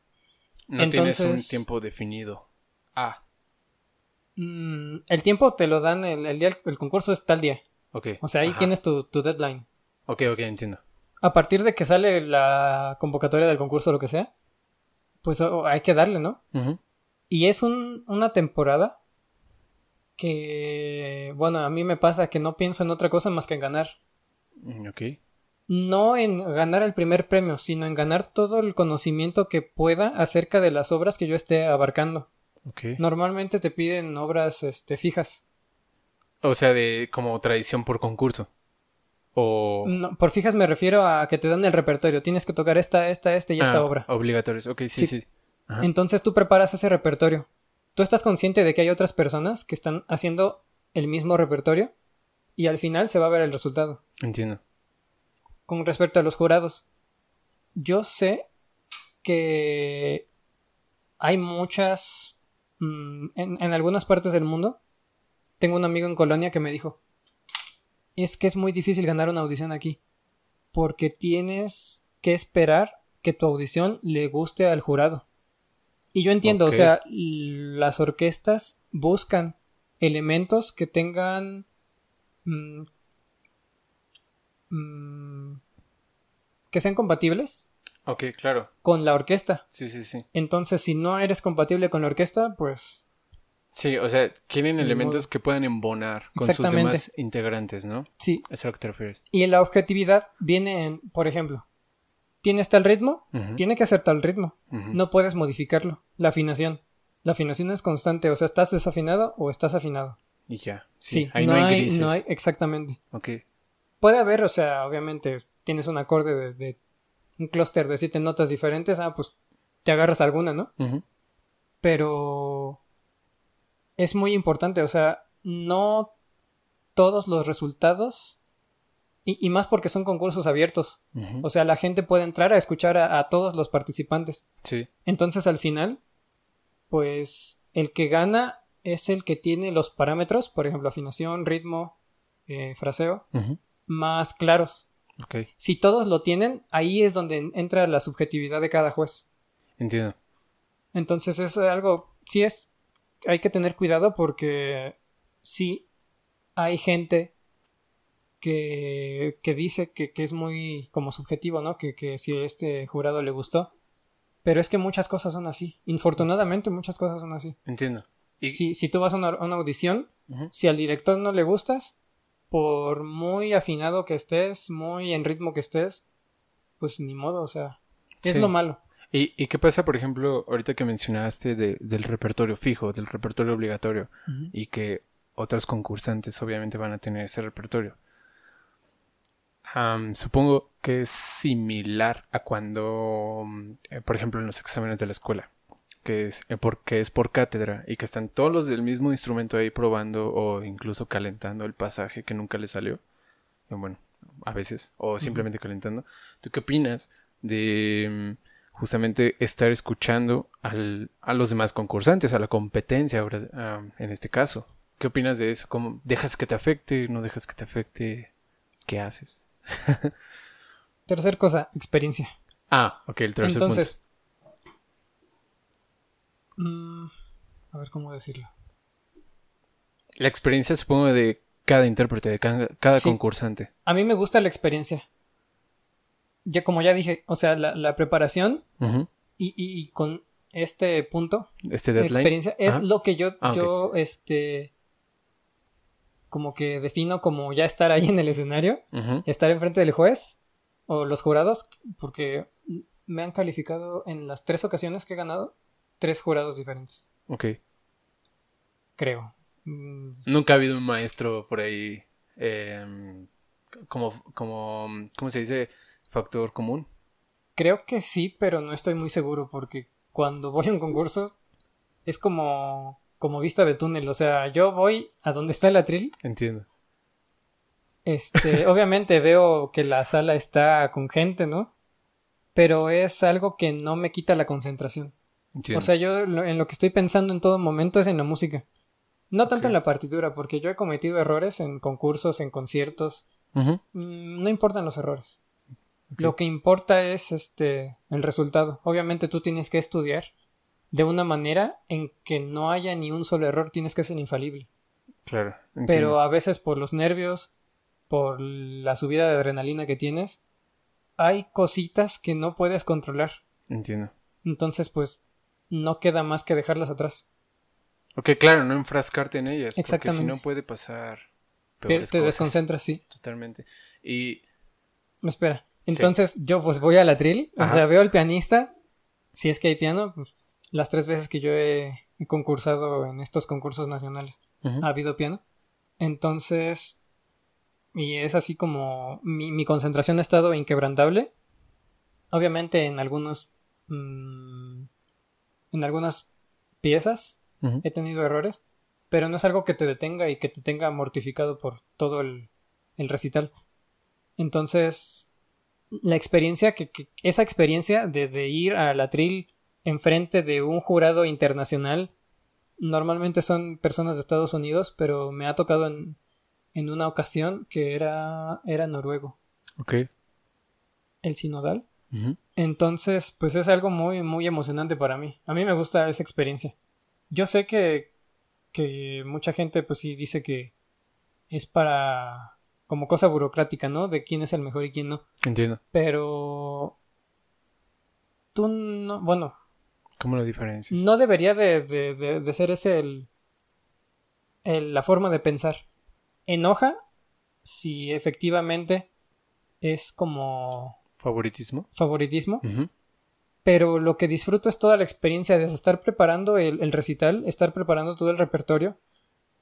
No tienes un tiempo definido. Ah. Mm, el tiempo te lo dan el, día, el concurso es tal día. Ok. O sea, ahí tienes tu, tu, deadline. Ok, ok, entiendo. A partir de que sale la convocatoria del concurso o lo que sea, pues hay que darle, ¿no? Y es un, una temporada que, bueno, a mí me pasa que no pienso en otra cosa más que en ganar. Mm, ok. No en ganar el primer premio, sino en ganar todo el conocimiento que pueda acerca de las obras que yo esté abarcando. Okay. Normalmente te piden obras este, fijas. O sea, de como tradición por concurso. O... No, por fijas me refiero a que te dan el repertorio. Tienes que tocar esta, esta, esta y esta ah, obra. Obligatorios, ok, sí, sí. Entonces tú preparas ese repertorio. Tú estás consciente de que hay otras personas que están haciendo el mismo repertorio y al final se va a ver el resultado. Entiendo. Con respecto a los jurados, yo sé que hay muchas... Mm, en, en algunas partes del mundo, tengo un amigo en Colonia que me dijo, es que es muy difícil ganar una audición aquí, porque tienes que esperar que tu audición le guste al jurado. Y yo entiendo, o sea, las orquestas buscan elementos que tengan... Mm, mm, que sean compatibles. Ok, claro. Con la orquesta. Sí, sí, sí. Entonces, si no eres compatible con la orquesta, pues... Sí, o sea, quieren elementos que puedan embonar con sus demás integrantes, ¿no? Sí. Es a lo que te refieres. Y la objetividad viene en, por ejemplo, tienes tal ritmo, tiene que ser tal ritmo. No puedes modificarlo. La afinación. La afinación es constante, o sea, estás desafinado o estás afinado. Y ya. Sí, ahí no, hay, No hay, exactamente. Ok. Puede haber, o sea, obviamente tienes un acorde de, un clúster de siete notas diferentes, ah, pues te agarras alguna, ¿no? Pero es muy importante, o sea, no todos los resultados y, más porque son concursos abiertos. O sea, la gente puede entrar a escuchar a, todos los participantes. Sí. Entonces, al final, pues el que gana es el que tiene los parámetros, por ejemplo, afinación, ritmo, eh, fraseo, más claros. Okay. Si todos lo tienen, ahí es donde entra la subjetividad de cada juez. Entiendo. Entonces es algo, sí es, hay que tener cuidado porque sí hay gente que, dice que, es muy como subjetivo, ¿no? Que, que si este jurado le gustó. Pero es que muchas cosas son así. Infortunadamente muchas cosas son así. Entiendo. ¿Y? Si, si tú vas a una, audición, si al director no le gustas, por muy afinado que estés, muy en ritmo que estés, pues ni modo, o sea, es lo malo. ¿Y, ¿Y, qué pasa, por ejemplo, ahorita que mencionaste del repertorio fijo, del repertorio obligatorio, y que otras concursantes obviamente van a tener ese repertorio? supongo que es similar a cuando, eh, por ejemplo, en los exámenes de la escuela, que es, eh, porque es por cátedra y que están todos los del mismo instrumento ahí probando o incluso calentando el pasaje que nunca le salió. Bueno, a veces, o simplemente calentando. ¿Tú qué opinas de justamente estar escuchando al, a los demás concursantes, a la competencia ahora, en este caso? ¿Qué opinas de eso? ¿Cómo dejas que te afecte? ¿No dejas que te afecte? ¿Qué haces? Tercer cosa, experiencia. Ah, ok, el tercer Entonces, mm, a ver cómo decirlo. La experiencia supongo de cada intérprete, de cada, concursante. A mí me gusta la experiencia. Ya como ya dije, o sea, la, preparación y, con este punto, este deadline, experiencia, es lo que yo, ah, yo, este, como que defino como ya estar ahí en el escenario, estar enfrente del juez o los jurados, porque me han calificado en las tres ocasiones que he ganado, tres jurados diferentes. Ok. Creo. Mm. Nunca ha habido un maestro por ahí em, como, como, ¿cómo se dice? Factor común. Creo que sí, pero no estoy muy seguro porque cuando voy a un concurso es como como vista de túnel. O sea, yo voy a donde está el atril. Entiendo. Este, obviamente veo que la sala está con gente, ¿no? Pero es algo que no me quita la concentración. Entiendo. O sea, yo en lo que estoy pensando en todo momento es en la música. No tanto en la partitura, porque yo he cometido errores en concursos, en conciertos. Mm, no importan los errores. Lo que importa es este el resultado. Obviamente tú tienes que estudiar de una manera en que no haya ni un solo error, tienes que ser infalible. Claro. Pero a veces por los nervios, por la subida de adrenalina que tienes, hay cositas que no puedes controlar. Entiendo. Entonces, pues, no queda más que dejarlas atrás. Ok, claro, no enfrascarte en ellas. Exactamente. Porque si no puede pasar. Te desconcentras, sí. Totalmente. Y. Espera. Entonces, yo pues voy al atril. O sea, veo al pianista. Si es que hay piano, pues, las tres veces que yo he, concursado en estos concursos nacionales ha habido piano. Entonces, y es así como mi, concentración ha estado inquebrantable. Obviamente en algunos... Mm, en algunas piezas he tenido errores, pero no es algo que te detenga y que te tenga mortificado por todo el, recital. Entonces, la experiencia, que, esa experiencia de, de, ir al atril enfrente de un jurado internacional, normalmente son personas de Estados Unidos, pero me ha tocado en, en una ocasión que era, era noruego. Ok. El sinodal. Entonces, pues es algo muy, muy emocionante para mí. A mí me gusta esa experiencia. Yo sé que, que mucha gente, pues sí, dice que es para como cosa burocrática, ¿no? De quién es el mejor y quién no. Entiendo. Pero tú no, bueno. ¿Cómo lo diferencias? No debería de, de, de, ser ese el, el, la forma de pensar enoja si efectivamente es como... Favoritismo. Favoritismo. Pero lo que disfruto es toda la experiencia de estar preparando el, recital, estar preparando todo el repertorio,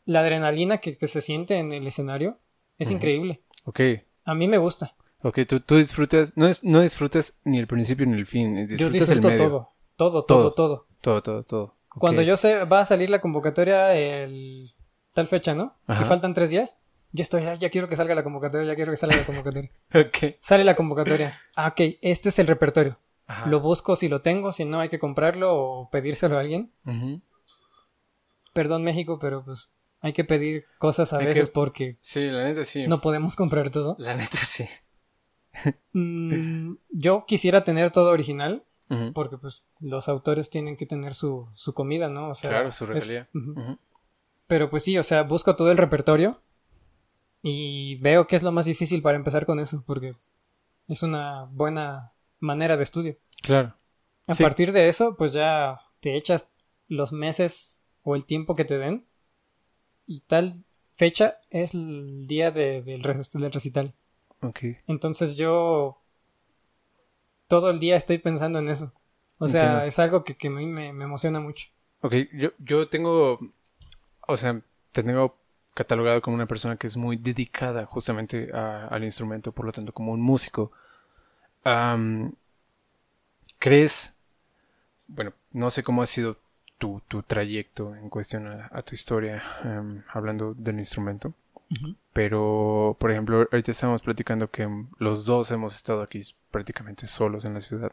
la adrenalina que, se siente en el escenario. Es increíble. Ok. A mí me gusta. Ok, tú, tú disfrutas, no, es, no disfrutas ni el principio ni el fin, disfrutas Yo disfruto el todo, todo, todo, todo. Todo, todo, todo. Cuando yo sé, va a salir la convocatoria el tal fecha, ¿no? Y faltan tres días. Yo estoy, ya quiero que salga la convocatoria, ya quiero que salga la convocatoria. ok. Sale la convocatoria. Ah, ok, este es el repertorio. Lo busco si lo tengo, si no hay que comprarlo o pedírselo a alguien. Perdón México, pero pues hay que pedir cosas a veces porque... Sí, la neta sí. No podemos comprar todo. La neta sí. Mm, yo quisiera tener todo original, porque pues los autores tienen que tener su, su comida, ¿no? O sea, claro, su regalía. Pero pues sí, o sea, busco todo el repertorio y veo que es lo más difícil para empezar con eso, porque es una buena manera de estudio. Claro. A partir de eso, pues ya te echas los meses o el tiempo que te den y tal fecha es el día de, del, recital. Ok. Entonces yo todo el día estoy pensando en eso. O sea, es algo que, que a mí me, me emociona mucho. Ok, yo, yo tengo o sea, te tengo catalogado como una persona que es muy dedicada justamente al instrumento, por lo tanto como un músico. ¿Crees? Bueno, no sé cómo ha sido tu, trayecto en cuestión a, tu historia, hablando del instrumento. Pero, por ejemplo, ahorita estamos platicando que los dos hemos estado aquí prácticamente solos en la ciudad.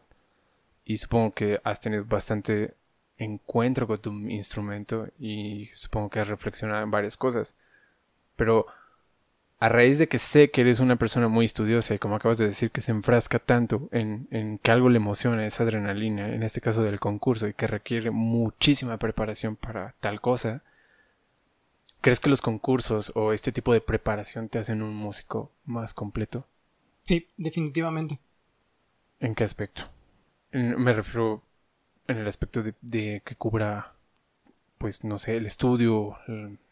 Y supongo que has tenido bastante encuentro con tu instrumento y supongo que has reflexionado en varias cosas. Pero a raíz de que sé que eres una persona muy estudiosa y como acabas de decir que se enfrasca tanto en, en que algo le emociona, esa adrenalina, en este caso del concurso, y que requiere muchísima preparación para tal cosa, ¿crees que los concursos o este tipo de preparación te hacen un músico más completo? Sí, definitivamente. ¿En qué aspecto? Me refiero en el aspecto de, que cubra pues no sé, el estudio,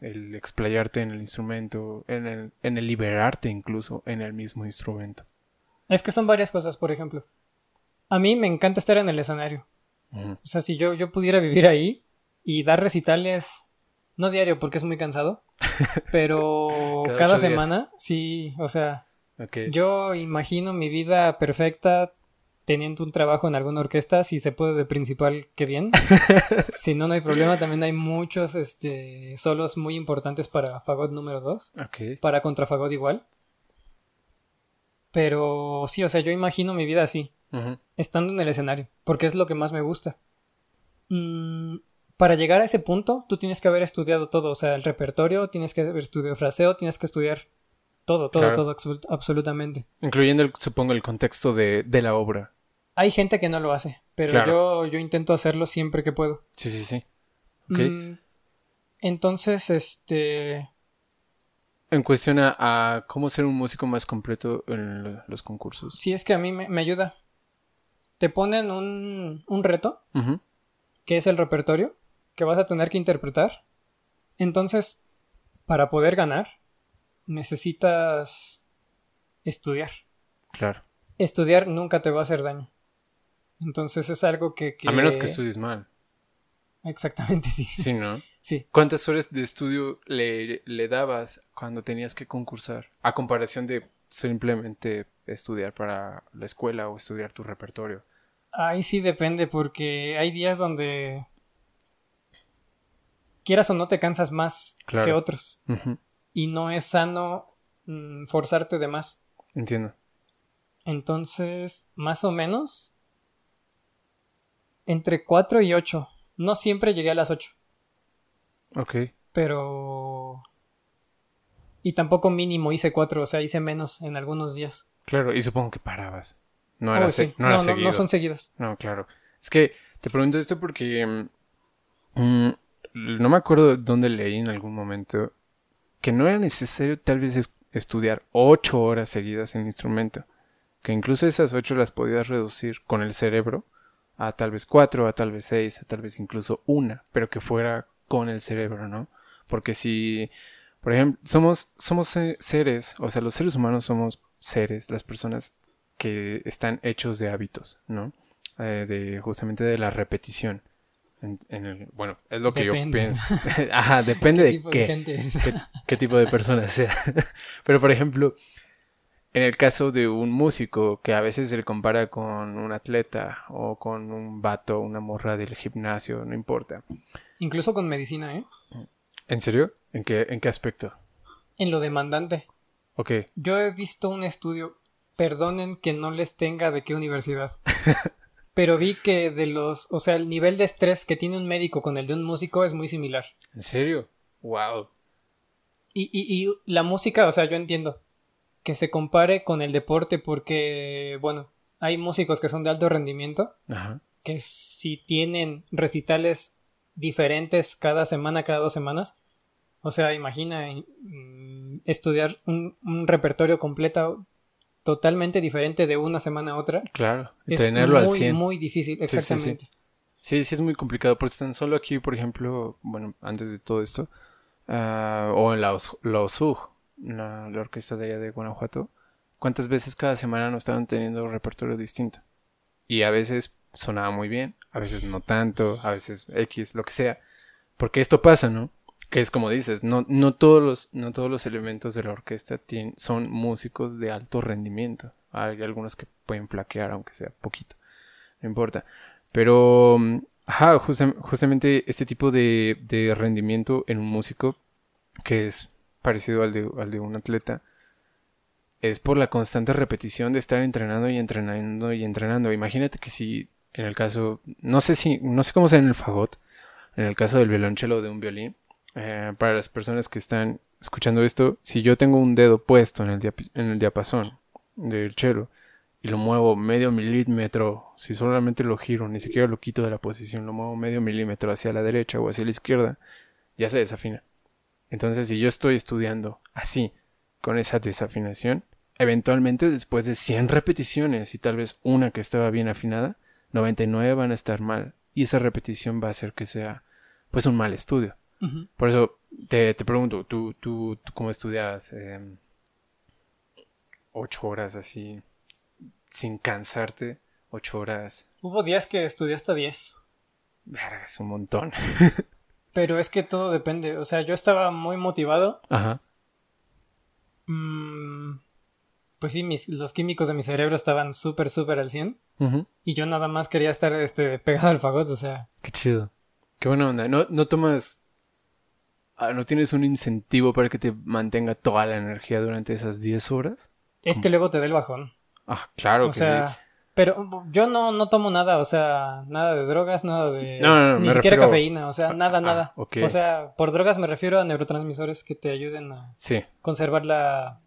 el, explayarte en el instrumento, en el, en el liberarte incluso en el mismo instrumento. Es que son varias cosas, por ejemplo. A mí me encanta estar en el escenario. O sea, si yo, yo pudiera vivir ahí y dar recitales, no diario porque es muy cansado, pero cada, semana, sí, o sea, yo imagino mi vida perfecta teniendo un trabajo en alguna orquesta, si se puede de principal, qué bien. si no, no hay problema. También hay muchos este, solos muy importantes para fagot número 2. Para contrafagot igual. Pero sí, o sea, yo imagino mi vida así, estando en el escenario, porque es lo que más me gusta. Mm, para llegar a ese punto, tú tienes que haber estudiado todo, o sea, el repertorio, tienes que haber estudiado fraseo, tienes que estudiar todo, todo, todo, absolutamente. Incluyendo, supongo, el contexto de, la obra. Hay gente que no lo hace, pero yo, yo intento hacerlo siempre que puedo. Sí, sí, sí. Mm, entonces, este... En cuestión a, cómo ser un músico más completo en los concursos. Sí, es que a mí me, ayuda. Te ponen un, un reto, que es el repertorio, que vas a tener que interpretar. Entonces, para poder ganar, necesitas estudiar. Claro. Estudiar nunca te va a hacer daño. Entonces es algo que... A menos que estudies mal. Exactamente, sí. Sí, ¿no? Sí. ¿Cuántas horas de estudio le, le dabas cuando tenías que concursar? A comparación de simplemente estudiar para la escuela o estudiar tu repertorio. Ahí sí depende porque hay días donde quieras o no te cansas más que otros. Y no es sano mm, forzarte de más. Entiendo. Entonces, más o menos, entre 4 y 8. No siempre llegué a las 8. Ok. Pero... Y tampoco mínimo hice 4, o sea, hice menos en algunos días. Claro, y supongo que parabas. No, era oh, no, no, no, son seguidos. No, claro. Es que te pregunto esto porque... Mm, mm, no me acuerdo dónde leí en algún momento que no era necesario tal vez estudiar ocho horas seguidas en instrumento, que incluso esas ocho las podías reducir con el cerebro a tal vez cuatro, a tal vez seis, a tal vez incluso una, pero que fuera con el cerebro, ¿no? Porque si, por ejemplo, somos, somos seres, o sea, los seres humanos somos seres, las personas que están hechos de hábitos, ¿no? Eh, de justamente de la repetición. En, el, bueno, es lo que yo pienso. Ajá, depende de, qué, qué, tipo de persona sea. Pero por ejemplo, en el caso de un músico que a veces se le compara con un atleta o con un vato, una morra del gimnasio, no importa. Incluso con medicina, ¿eh? ¿En serio? ¿En qué, en qué aspecto? En lo demandante. Ok. Yo he visto un estudio, perdonen que no les tenga de qué universidad. pero vi que de los, o sea, el nivel de estrés que tiene un médico con el de un músico es muy similar. ¿En serio? Wow. Y, y, y la música, o sea, yo entiendo que se compare con el deporte porque, bueno, hay músicos que son de alto rendimiento, Ajá. que si tienen recitales diferentes cada semana, cada dos semanas, o sea, imagina mm, estudiar un, un repertorio completo totalmente diferente de una semana a otra. Claro, es tenerlo muy, al muy difícil, exactamente. Sí sí, es muy complicado, porque tan solo aquí, por ejemplo, bueno, antes de todo esto, uh, o en la, la OSUG, la, orquesta de allá de Guanajuato, ¿cuántas veces cada semana no estaban teniendo un repertorio distinto? Y a veces sonaba muy bien, a veces no tanto, a veces X, lo que sea. Porque esto pasa, ¿no? que es como dices, no, no, todos, los, no todos los elementos de la orquesta son músicos de alto rendimiento. Hay algunos que pueden flaquear, aunque sea poquito. No importa. Pero, ajá, justamente este tipo de, de, rendimiento en un músico, que es parecido al de, al de un atleta, es por la constante repetición de estar entrenando y entrenando y entrenando. Imagínate que si, en el caso, no sé si, no sé cómo sea en el fagot, en el caso del violonchelo de un violín, eh, para las personas que están escuchando esto, si yo tengo un dedo puesto en el, en el diapasón del chelo y lo muevo medio milímetro, si solamente lo giro, ni siquiera lo quito de la posición, lo muevo medio milímetro hacia la derecha o hacia la izquierda, ya se desafina. Entonces, si yo estoy estudiando así, con esa desafinación, eventualmente después de 100 repeticiones y tal vez una que estaba bien afinada, 99 van a estar mal y esa repetición va a hacer que sea pues un mal estudio. Por eso te, te pregunto, ¿tú, tú, tú cómo estudias em, ocho horas así sin cansarte? Ocho horas. Hubo días que estudié hasta diez. Verga, es un montón. Pero es que todo depende. O sea, yo estaba muy motivado. Ajá. Mm, pues sí, mis, los químicos de mi cerebro estaban súper, súper al 100. Y yo nada más quería estar este, pegado al fagot, o sea. Qué chido. Qué buena onda. ¿No, no tomas Ah, no tienes un incentivo para que te mantenga toda la energía durante esas 10 horas. Es que luego te dé el bajón. Ah, claro o sea, Pero yo no, no tomo nada, o sea, nada de drogas, nada de... ni siquiera cafeína, o sea, nada, ah, nada. O sea, por drogas me refiero a neurotransmisores que te ayuden a conservar la...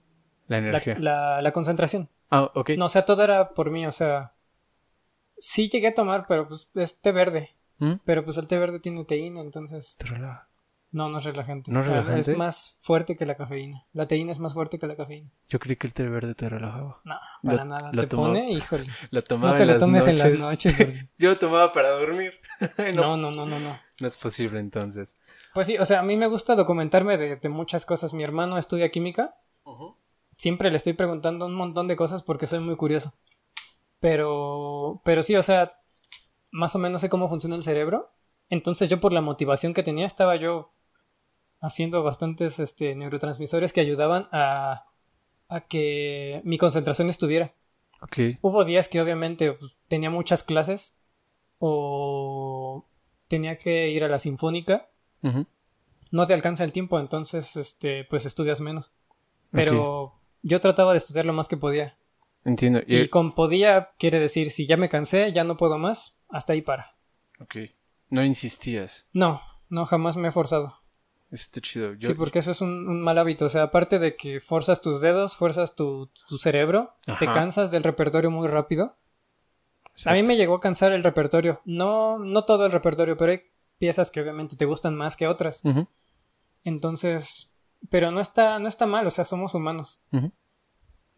La energía. La, concentración. Ah, ok. No, o sea, todo era por mí, o sea... Sí llegué a tomar, pero pues es té verde. ¿Mm? Pero pues el té verde tiene teína, entonces... Te relaja. No, no es relajante. ¿No es relajante? Es más fuerte que la cafeína. La teína es más fuerte que la cafeína. Yo creí que el té verde te relajaba. No, para nada. te pone, híjole. Lo tomaba no te lo tomes en las noches. Yo lo tomaba para dormir. no. no, no, no, no, no. es posible entonces. Pues sí, o sea, a mí me gusta documentarme de, muchas cosas. Mi hermano estudia química. Siempre le estoy preguntando un montón de cosas porque soy muy curioso. Pero, pero sí, o sea, más o menos sé cómo funciona el cerebro. Entonces yo por la motivación que tenía estaba yo haciendo bastantes este, neurotransmisores que ayudaban a, a que mi concentración estuviera. Okay. Hubo días que obviamente pues, tenía muchas clases o tenía que ir a la sinfónica. No te alcanza el tiempo, entonces este, pues estudias menos. Pero yo trataba de estudiar lo más que podía. Entiendo. Y, con podía quiere decir si ya me cansé, ya no puedo más, hasta ahí para. Ok. No insistías. No, no, jamás me he forzado. Está chido. Sí, porque eso es un, mal hábito. O sea, aparte de que forzas tus dedos, fuerzas tu, cerebro, te cansas del repertorio muy rápido. A mí me llegó a cansar el repertorio. No, no todo el repertorio, pero hay piezas que obviamente te gustan más que otras. Entonces, pero no está, no está mal, o sea, somos humanos.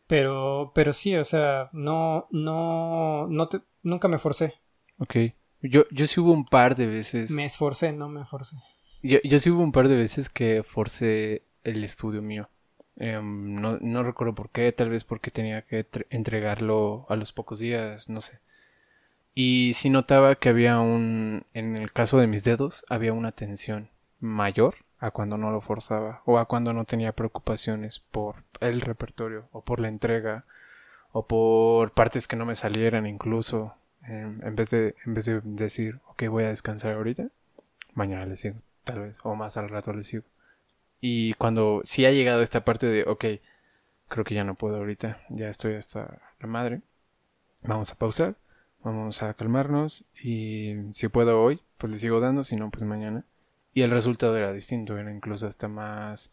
Pero, pero sí, o sea, no, no, no te, nunca me forcé. Ok. Yo, yo sí hubo un par de veces. Me esforcé, no me forcé. Yo, yo sí hubo un par de veces que forcé el estudio mío. Em, no, recuerdo por qué, tal vez porque tenía que entregarlo a los pocos días, no sé. Y sí notaba que había un, en el caso de mis dedos, había una tensión mayor a cuando no lo forzaba o a cuando no tenía preocupaciones por el repertorio o por la entrega o por partes que no me salieran incluso em, en vez de en vez de decir ok voy a descansar ahorita mañana le sigo tal vez, o más al rato le sigo. Y cuando sí ha llegado esta parte de, ok, creo que ya no puedo ahorita, ya estoy hasta la madre, vamos a pausar, vamos a calmarnos y si puedo hoy, pues le sigo dando, si no, pues mañana. Y el resultado era distinto, era incluso hasta más...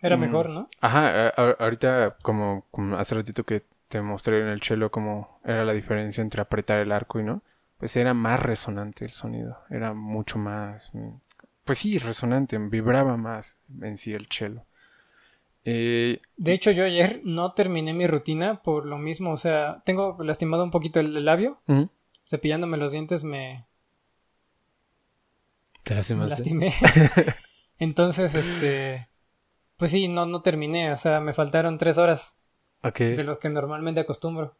Era mm, mejor, ¿no? Ajá, ahorita como, como hace ratito que te mostré en el chelo cómo era la diferencia entre apretar el arco y no, pues era más resonante el sonido, era mucho más mm, pues sí, resonante, vibraba más en sí el cello. Eh, de hecho, yo ayer no terminé mi rutina por lo mismo, o sea, tengo lastimado un poquito el labio, cepillándome los dientes me... ¿Te lastimé. Entonces, este... Pues sí, no, no terminé, o sea, me faltaron tres horas. De los que normalmente acostumbro.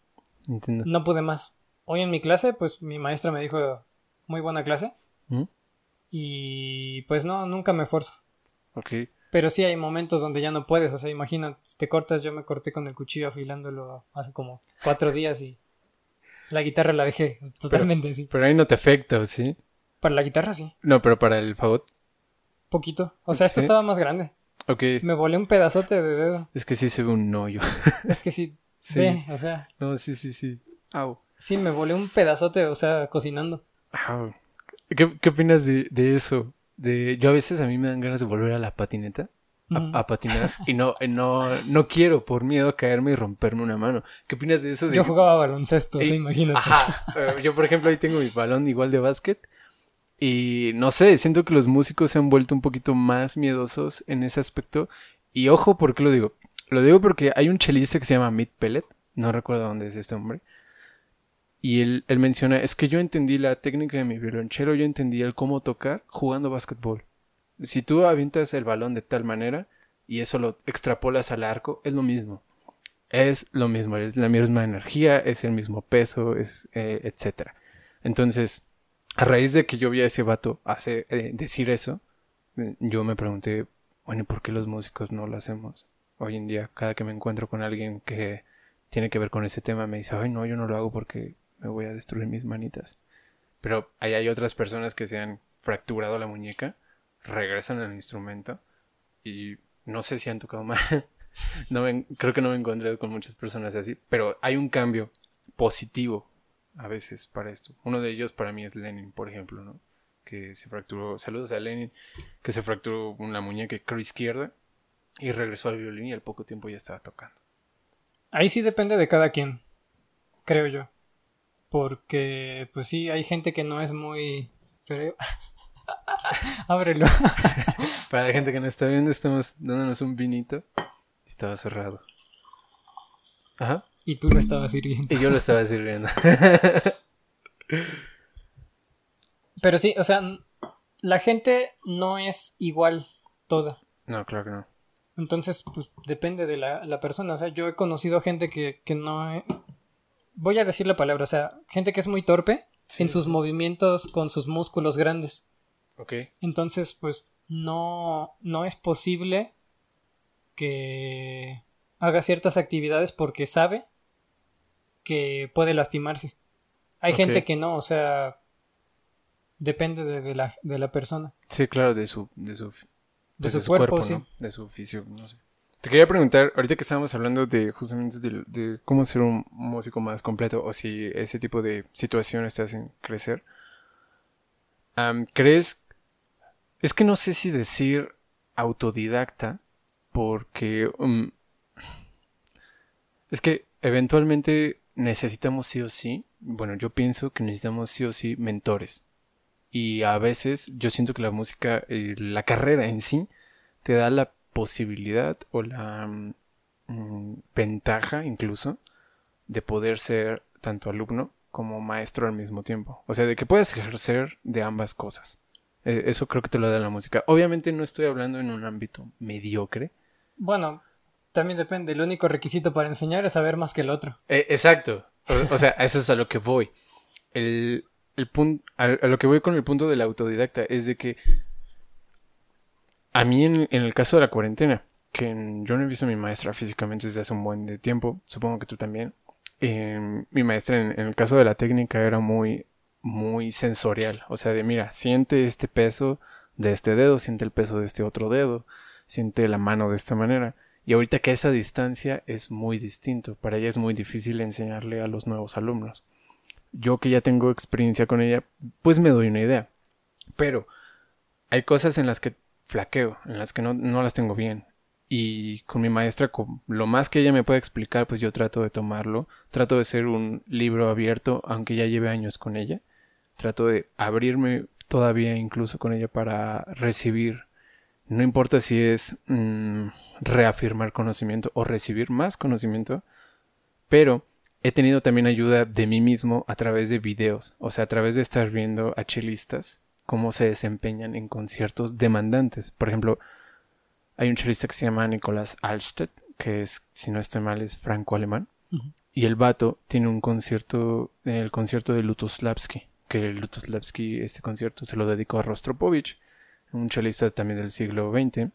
Entiendo. No pude más. Hoy en mi clase, pues mi maestra me dijo, muy buena clase. Y pues no, nunca me esfuerzo. Ok. Pero sí hay momentos donde ya no puedes. O sea, imagina, si te cortas, yo me corté con el cuchillo afilándolo hace como cuatro días y la guitarra la dejé totalmente sí. Pero ahí no te afecta, ¿sí? Para la guitarra sí. No, pero para el fagot. Poquito. O sea, esto estaba más grande. Ok. Me volé un pedazote de dedo. Es que sí se ve un hoyo. es que sí. sí. o sea. No, sí, sí, sí. Au. Sí, me volé un pedazote, o sea, cocinando. Au. ¿Qué, qué opinas de, de, eso? De, yo a veces a mí me dan ganas de volver a la patineta. A, patinar y no, no, no quiero por miedo a caerme y romperme una mano. ¿Qué opinas de eso? yo jugaba baloncesto, sí, imagínate. Ajá. Eh, yo, por ejemplo, ahí tengo mi balón igual de básquet. Y no sé, siento que los músicos se han vuelto un poquito más miedosos en ese aspecto. Y ojo, ¿por qué lo digo? Lo digo porque hay un chelista que se llama Meat Pellet. No recuerdo dónde es este hombre. Y él, él, menciona, es que yo entendí la técnica de mi violonchelo, yo entendí el cómo tocar jugando básquetbol. Si tú avientas el balón de tal manera y eso lo extrapolas al arco, es lo mismo. Es lo mismo, es la misma energía, es el mismo peso, es eh, etcétera. Entonces, a raíz de que yo vi a ese vato hace, eh, decir eso, yo me pregunté, bueno, ¿por qué los músicos no lo hacemos? Hoy en día, cada que me encuentro con alguien que tiene que ver con ese tema, me dice, ay, no, yo no lo hago porque me voy a destruir mis manitas. Pero ahí hay otras personas que se han fracturado la muñeca, regresan al instrumento y no sé si han tocado mal. no creo que no me encontré con muchas personas así, pero hay un cambio positivo a veces para esto. Uno de ellos para mí es Lenin, por ejemplo, ¿no? Que se fracturó, saludos a Lenin, que se fracturó una muñeca izquierda y regresó al violín y al poco tiempo ya estaba tocando. Ahí sí depende de cada quien, creo yo. Porque, pues sí, hay gente que no es muy... Ábrelo. Para la gente que no está viendo, estamos dándonos un vinito. Estaba cerrado. Ajá. Y tú lo estabas sirviendo. Y yo lo estaba sirviendo. Pero sí, o sea, la gente no es igual toda. No, claro que no. Entonces, pues depende de la, persona. O sea, yo he conocido gente que, que no... Voy a decir la palabra, o sea, gente que es muy torpe en sus movimientos con sus músculos grandes. Ok. Entonces, pues no, no es posible que haga ciertas actividades porque sabe que puede lastimarse. Hay gente que no, o sea, depende de, la, de la persona. Sí, claro, de su, de su, de, su, cuerpo, sí. De su oficio, no sé. Te quería preguntar, ahorita que estábamos hablando de justamente de, cómo ser un músico más completo o si ese tipo de situaciones te hacen crecer, ¿crees? Es que no sé si decir autodidacta porque um, es que eventualmente necesitamos sí o sí, bueno, yo pienso que necesitamos sí o sí mentores. Y a veces yo siento que la música, eh, la carrera en sí, te da la posibilidad o la mm, ventaja incluso de poder ser tanto alumno como maestro al mismo tiempo. O sea, de que puedes ejercer de ambas cosas. E, eso creo que te lo da la música. Obviamente no estoy hablando en un ámbito mediocre. Bueno, también depende. El único requisito para enseñar es saber más que el otro. E, exacto. O, sea, eso es a lo que voy. El, el punto, a, lo que voy con el punto del autodidacta es de que a mí, en, el caso de la cuarentena, que yo no he visto a mi maestra físicamente desde hace un buen de tiempo, supongo que tú también. Em, mi maestra en, el caso de la técnica era muy, muy sensorial. O sea, de mira, siente este peso de este dedo, siente el peso de este otro dedo, siente la mano de esta manera. Y ahorita que esa distancia es muy distinto, para ella es muy difícil enseñarle a los nuevos alumnos. Yo que ya tengo experiencia con ella, pues me doy una idea. Pero hay cosas en las que flaqueo, en las que no, no las tengo bien. Y con mi maestra, con lo más que ella me puede explicar, pues yo trato de tomarlo. Trato de ser un libro abierto, aunque ya lleve años con ella. Trato de abrirme todavía incluso con ella para recibir. No importa si es mm, reafirmar conocimiento o recibir más conocimiento, pero he tenido también ayuda de mí mismo a través de videos, o sea, a través de estar viendo a chelistas cómo se desempeñan en conciertos demandantes. Por ejemplo, hay un chelista que se llama Nicolás Alstedt, que es, si no estoy mal, es franco-alemán. Y el vato tiene un concierto, el concierto de Lutoslavski, que Lutoslavski, este concierto, se lo dedicó a Rostropovich, un chelista también del siglo XX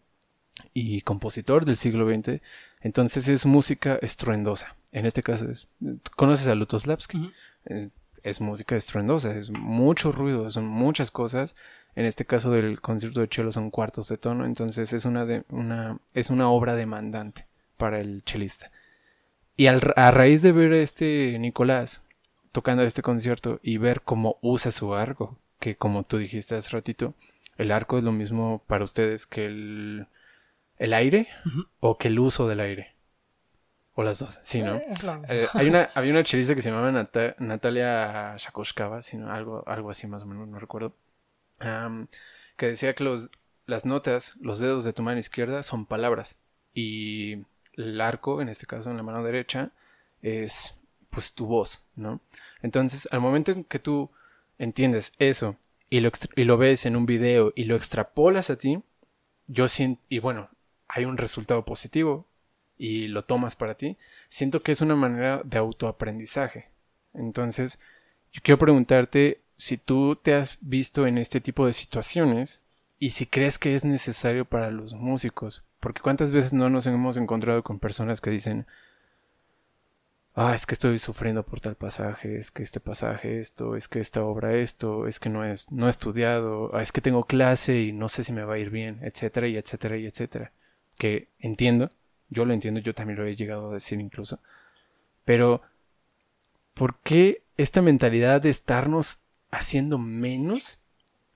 y compositor del siglo XX. Entonces es música estruendosa. En este caso es. ¿Conoces a Lutoslavski? Es música estruendosa, es mucho ruido, son muchas cosas. En este caso del concierto de cello son cuartos de tono, entonces es una, de, una, es una obra demandante para el chelista. Y a raíz de ver a este Nicolás tocando este concierto y ver cómo usa su arco, que como tú dijiste hace ratito, el arco es lo mismo para ustedes que el, el aire o que el uso del aire. O las dos, sí, ¿no? Eh, eh, hay una, había una chelista que se llamaba Natalia Shakoshkava, sino algo, algo así más o menos, no recuerdo. que decía que los, las notas, los dedos de tu mano izquierda son palabras. Y el arco, en este caso en la mano derecha, es pues tu voz, ¿no? Entonces, al momento en que tú entiendes eso y lo, y lo ves en un video y lo extrapolas a ti, yo siento, y bueno, hay un resultado positivo, y lo tomas para ti, siento que es una manera de autoaprendizaje. Entonces, yo quiero preguntarte si tú te has visto en este tipo de situaciones y si crees que es necesario para los músicos, porque cuántas veces no nos hemos encontrado con personas que dicen, ah, es que estoy sufriendo por tal pasaje, es que este pasaje esto, es que esta obra esto, es que no es no he estudiado, ah, es que tengo clase y no sé si me va a ir bien, etcétera y etcétera y etcétera. Que entiendo, yo lo entiendo, yo también lo he llegado a decir incluso. Pero, ¿por qué esta mentalidad de estarnos haciendo menos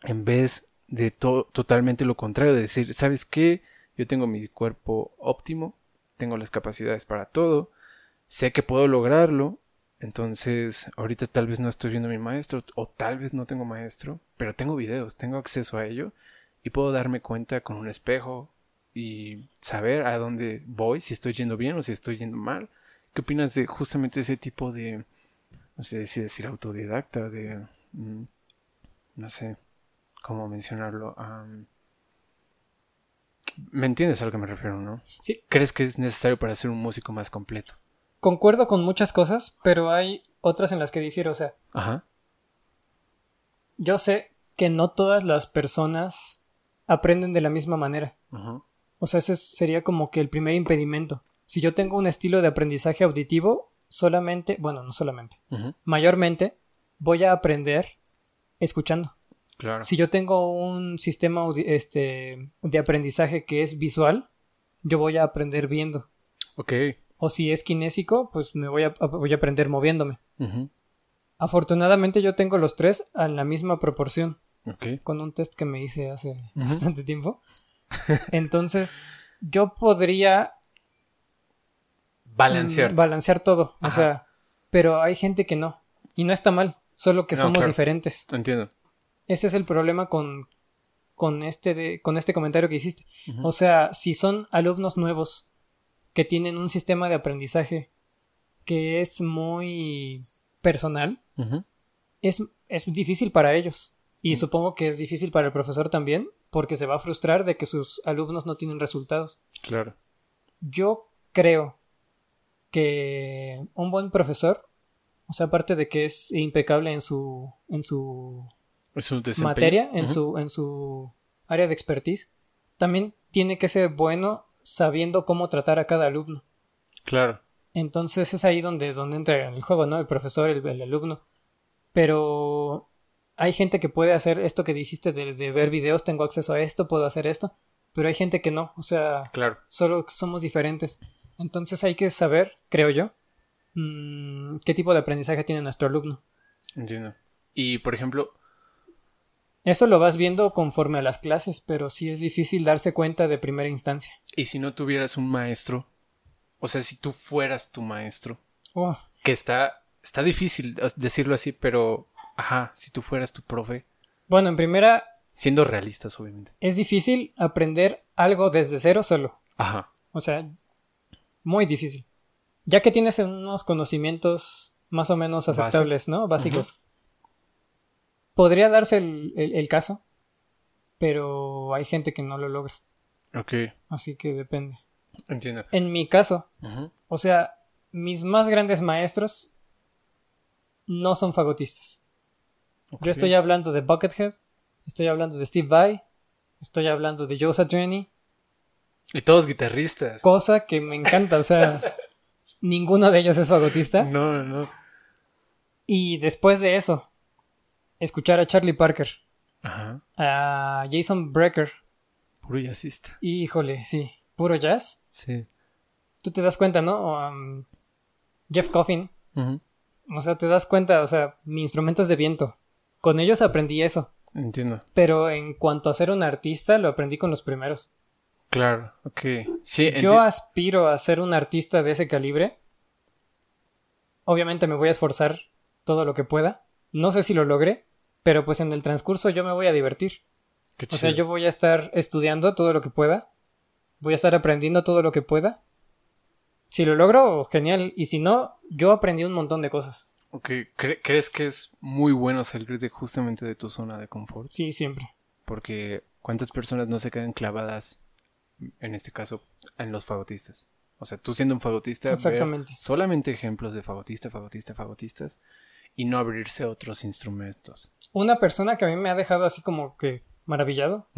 en vez de todo totalmente lo contrario, de decir, ¿sabes qué? Yo tengo mi cuerpo óptimo, tengo las capacidades para todo, sé que puedo lograrlo, entonces ahorita tal vez no estoy viendo a mi maestro o tal vez no tengo maestro, pero tengo videos, tengo acceso a ello y puedo darme cuenta con un espejo y saber a dónde voy, si estoy yendo bien o si estoy yendo mal. ¿Qué opinas de justamente ese tipo de, no sé si decir autodidacta, de, mm, no sé cómo mencionarlo? ¿Me entiendes a lo que me refiero, no? Sí. ¿Crees que es necesario para ser un músico más completo? Concuerdo con muchas cosas, pero hay otras en las que difiero. O sea, Ajá. yo sé que no todas las personas aprenden de la misma manera. Ajá. O sea, ese sería como que el primer impedimento. Si yo tengo un estilo de aprendizaje auditivo, solamente, bueno, no solamente, mayormente voy a aprender escuchando. Claro. Si yo tengo un sistema este, de aprendizaje que es visual, yo voy a aprender viendo. Ok. O si es kinésico, pues me voy a, voy a aprender moviéndome. Ujú. Afortunadamente yo tengo los tres en la misma proporción, Ok. con un test que me hice hace bastante tiempo. Entonces, yo podría Balancear. mm, balancear todo. O sea, pero hay gente que no. Y no está mal, solo que No, somos claro. diferentes. Entiendo. Ese es el problema con, con, este, de, con este comentario que hiciste. O sea, si son alumnos nuevos que tienen un sistema de aprendizaje que es muy personal, es, es difícil para ellos. Y supongo que es difícil para el profesor también, porque se va a frustrar de que sus alumnos no tienen resultados. Claro. Yo creo que un buen profesor, o sea, aparte de que es impecable en su, en su desempeño. materia, en, su, en su área de expertise, también tiene que ser bueno sabiendo cómo tratar a cada alumno. Claro. Entonces es ahí donde, donde entra en el juego, ¿no? El profesor, el, el alumno. Pero hay gente que puede hacer esto que dijiste de, de ver videos, tengo acceso a esto, puedo hacer esto, pero hay gente que no, o sea, Claro. solo somos diferentes. Entonces hay que saber, creo yo, mm, qué tipo de aprendizaje tiene nuestro alumno. Entiendo. Y por ejemplo, Eso lo vas viendo conforme a las clases, pero sí es difícil darse cuenta de primera instancia. ¿y si no tuvieras un maestro? O sea, si tú fueras tu maestro. Oh, Que está. Está difícil decirlo así, pero. Ajá, si tú fueras tu profe. Bueno, en primera, Siendo realistas, obviamente. es difícil aprender algo desde cero solo. Ajá. O sea, muy difícil. Ya que tienes unos conocimientos más o menos aceptables, ¿no? Básicos. Podría darse el, el- el caso, pero hay gente que no lo logra. Ok. Así que depende. Entiendo. En mi caso, o sea, mis más grandes maestros no son fagotistas. Yo estoy hablando de Buckethead, estoy hablando de Steve Vai, estoy hablando de Joe Satriani, Y todos guitarristas. cosa que me encanta, o sea, ninguno de ellos es fagotista. No, no. Y después de eso, escuchar a Charlie Parker, Ajá. a Jason Brecker, Puro jazzista. híjole, sí, puro jazz. Sí. Tú te das cuenta, ¿no? Um, Jeff Coffin, Ujú. o sea, te das cuenta, o sea, mi instrumento es de viento. Con ellos aprendí eso, Entiendo. pero en cuanto a ser un artista, lo aprendí con los primeros. Claro. Ok. Sí, Yo aspiro a ser un artista de ese calibre. Obviamente me voy a esforzar todo lo que pueda. No sé si lo logre, pero pues en el transcurso yo me voy a divertir. qué O sea, yo voy a estar estudiando todo lo que pueda. Voy a estar aprendiendo todo lo que pueda. Si lo logro, genial. Y si no, yo aprendí un montón de cosas. Cre- ¿Crees que es muy bueno salir de justamente de tu zona de confort? Sí, siempre. Porque ¿cuántas personas no se quedan clavadas, en este caso, en los fagotistas? O sea, tú siendo un fagotista, ver Exactamente. solamente ejemplos de fagotista, fagotista, fagotistas y no abrirse a otros instrumentos. Una persona que a mí me ha dejado así como que maravillado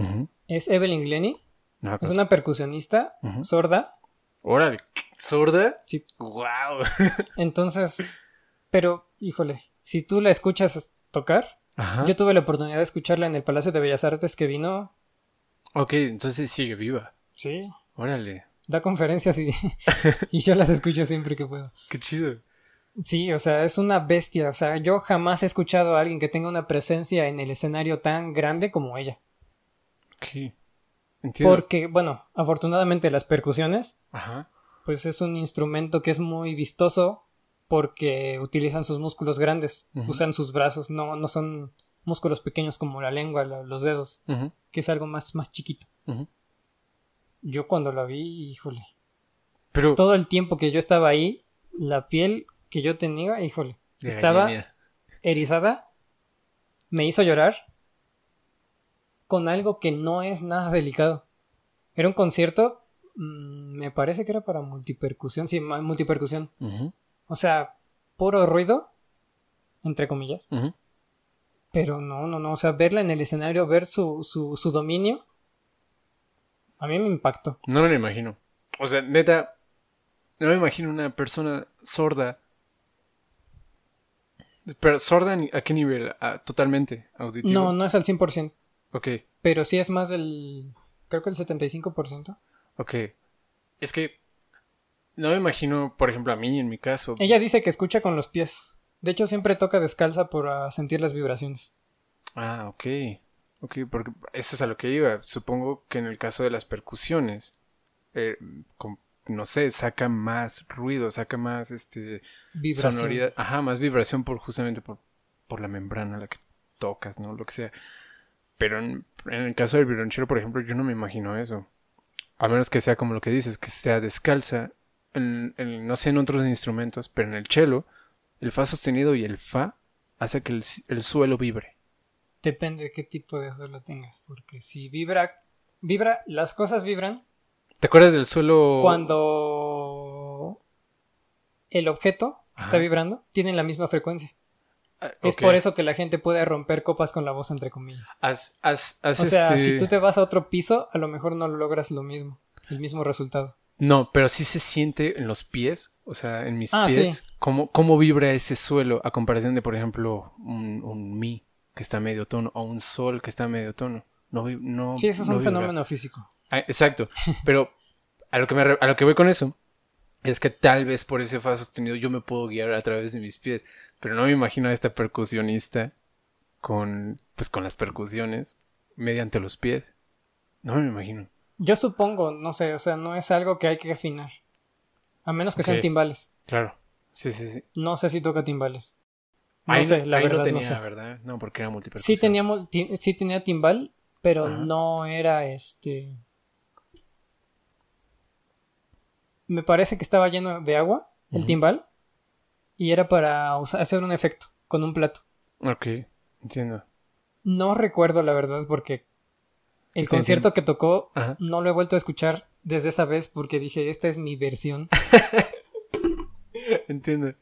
es Evelyn Glenny. No, Es pues, una percusionista sorda. Órale, ¿sorda? Sí. ¡Wow! Entonces, pero, híjole, si tú la escuchas tocar, Ajá. yo tuve la oportunidad de escucharla en el Palacio de Bellas Artes que vino, Ok, entonces sigue viva. sí, Órale, da conferencias y, y yo las escucho siempre que puedo. qué chido. Sí, o sea, es una bestia. O sea, yo jamás he escuchado a alguien que tenga una presencia en el escenario tan grande como ella. Ok. Entiendo. Porque, bueno, afortunadamente las percusiones, Ajá. pues es un instrumento que es muy vistoso porque utilizan sus músculos grandes, usan sus brazos, no, no son músculos pequeños como la lengua, los dedos, que es algo más, más chiquito. Yo cuando la vi, híjole. Pero... Todo el tiempo que yo estaba ahí, la piel que yo tenía, híjole, estaba erizada, me hizo llorar con algo que no es nada delicado. Era un concierto, mm, me parece que era para multipercusión, sí, multipercusión. O sea, puro ruido, entre comillas. Pero no, no, no, o sea, verla en el escenario, ver su, su, su dominio, a mí me impactó. No me lo imagino. O sea, neta, no me imagino una persona sorda. Pero sorda a qué nivel? Totalmente auditivo. No, no es al 100%. Ok. Pero sí es más del, creo que el 75%. Ok. Es que no me imagino, por ejemplo, a mí en mi caso. Ella dice que escucha con los pies. De hecho, siempre toca descalza por ah, sentir las vibraciones. Ah, ok. Ok, porque eso es a lo que iba. Supongo que en el caso de las percusiones, eh, no sé, saca más ruido, saca más este sonoridad. Ajá, más vibración por justamente por, por la membrana a la que tocas, ¿no? Lo que sea. Pero en, el caso del violonchelo, por ejemplo, yo no me imagino eso. A menos que sea como lo que dices, que sea descalza no sé en otros instrumentos, pero en el cello, el fa sostenido y el fa hace que el, suelo vibre. Depende de qué tipo de suelo tengas, porque si vibra, vibra, las cosas vibran. ¿Te acuerdas del suelo? Cuando el objeto que está vibrando tiene la misma frecuencia. Ah, es por eso que la gente puede romper copas con la voz, entre comillas. o sea, si este tú te vas a otro piso, a lo mejor no logras lo mismo, el mismo resultado. No, pero sí se siente en los pies, o sea, en mis ah, pies, cómo, cómo, vibra ese suelo a comparación de, por ejemplo, un, un, mi que está a medio tono o un sol que está a medio tono. No, no, sí, eso es un fenómeno físico. Ah, exacto, pero a lo, que me, a lo que voy con eso es que tal vez por ese fa sostenido yo me puedo guiar a través de mis pies, pero no me imagino a esta percusionista con, pues, con las percusiones mediante los pies. No me imagino. Yo supongo, no sé, o sea, no es algo que hay que afinar. A menos que sean timbales. Claro. Sí, sí, sí. No sé si toca timbales. No sé, la verdad no, sé. ¿verdad? No, porque era Sí tenía, sí tenía timbal, pero no era este... Me parece que estaba lleno de agua, el timbal, y era para hacer un efecto con un plato. Ok, entiendo. No recuerdo la verdad porque el concierto que tocó no lo he vuelto a escuchar desde esa vez porque dije, esta es mi versión. Entiendo.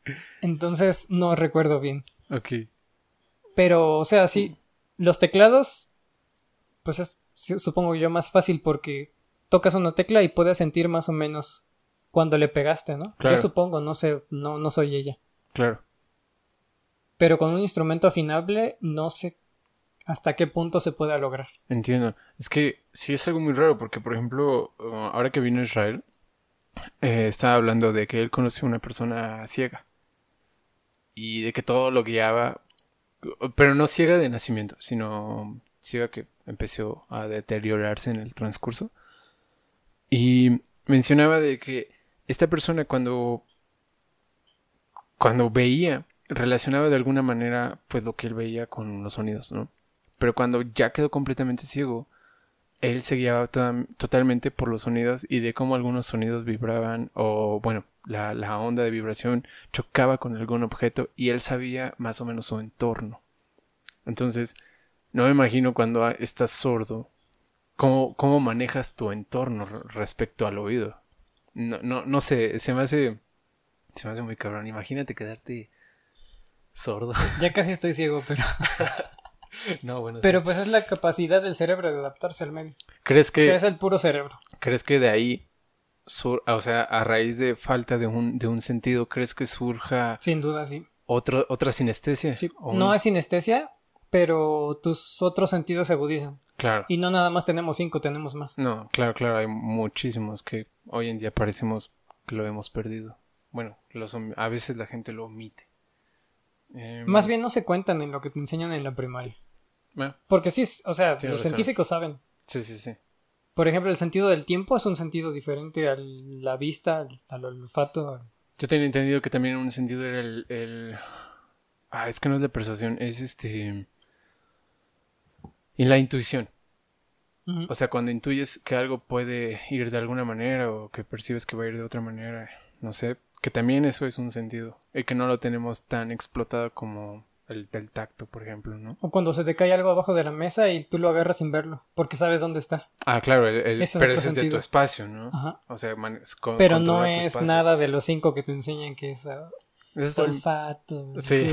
Entonces no recuerdo bien. Ok. Pero, o sea, sí, los teclados, pues es, supongo yo, más fácil porque tocas una tecla y puedes sentir más o menos cuando le pegaste, ¿no? Yo supongo, no sé, no, no soy ella. Claro. Pero con un instrumento afinable no sé hasta qué punto se pueda lograr. Entiendo. Es que sí es algo muy raro porque, por ejemplo, uh, ahora que vino Israel, eh, estaba hablando de que él conoció a una persona ciega y de que todo lo guiaba, pero no ciega de nacimiento, sino ciega que empezó a deteriorarse en el transcurso. Y mencionaba de que esta persona cuando cuando veía relacionaba de alguna manera pues lo que él veía con los sonidos, ¿no? Pero cuando ya quedó completamente ciego, él se guiaba totalmente por los sonidos y de cómo algunos sonidos vibraban o bueno, la, la, onda de vibración chocaba con algún objeto y él sabía más o menos su entorno. Entonces, no me imagino cuando estás sordo, cómo, cómo manejas tu entorno respecto al oído. No, no, no sé, se me hace, se me hace muy cabrón. Imagínate quedarte sordo. Ya casi estoy ciego, pero... no, bueno. Pero pues es la capacidad del cerebro de adaptarse al medio. ¿Crees que... O sea, es el puro cerebro. ¿Crees que de ahí, o sea, a raíz de falta de un, de un sentido, crees que surja... Sin duda, sí. Otro, ¿Otra sinestesia? Sí. No es sinestesia, pero tus otros sentidos se agudizan. Claro. Y no nada más tenemos cinco, tenemos más. No, claro, claro, hay muchísimos que hoy en día parecemos que lo hemos perdido. bueno, los, a veces la gente lo omite. Em, Más bien no se cuentan en lo que te enseñan en la primaria. Porque sí, o sea, los científicos saben. Sí, sí, sí. Por ejemplo, el sentido del tiempo es un sentido diferente a la vista, al, olfato. Yo tenía entendido que también un sentido era el, Ah, es que no es la persuasión, es este... Y la intuición. O sea, cuando intuyes que algo puede ir de alguna manera o que percibes que va a ir de otra manera, no sé, que también eso es un sentido y que no lo tenemos tan explotado como el del tacto, por ejemplo, ¿no? O cuando se te cae algo abajo de la mesa y tú lo agarras sin verlo, porque sabes dónde está. Ah, claro, el, pero ese es de tu espacio, ¿no? Ajá. O sea, pero no es nada de los cinco que te enseñan que es uh, olfato. Sí.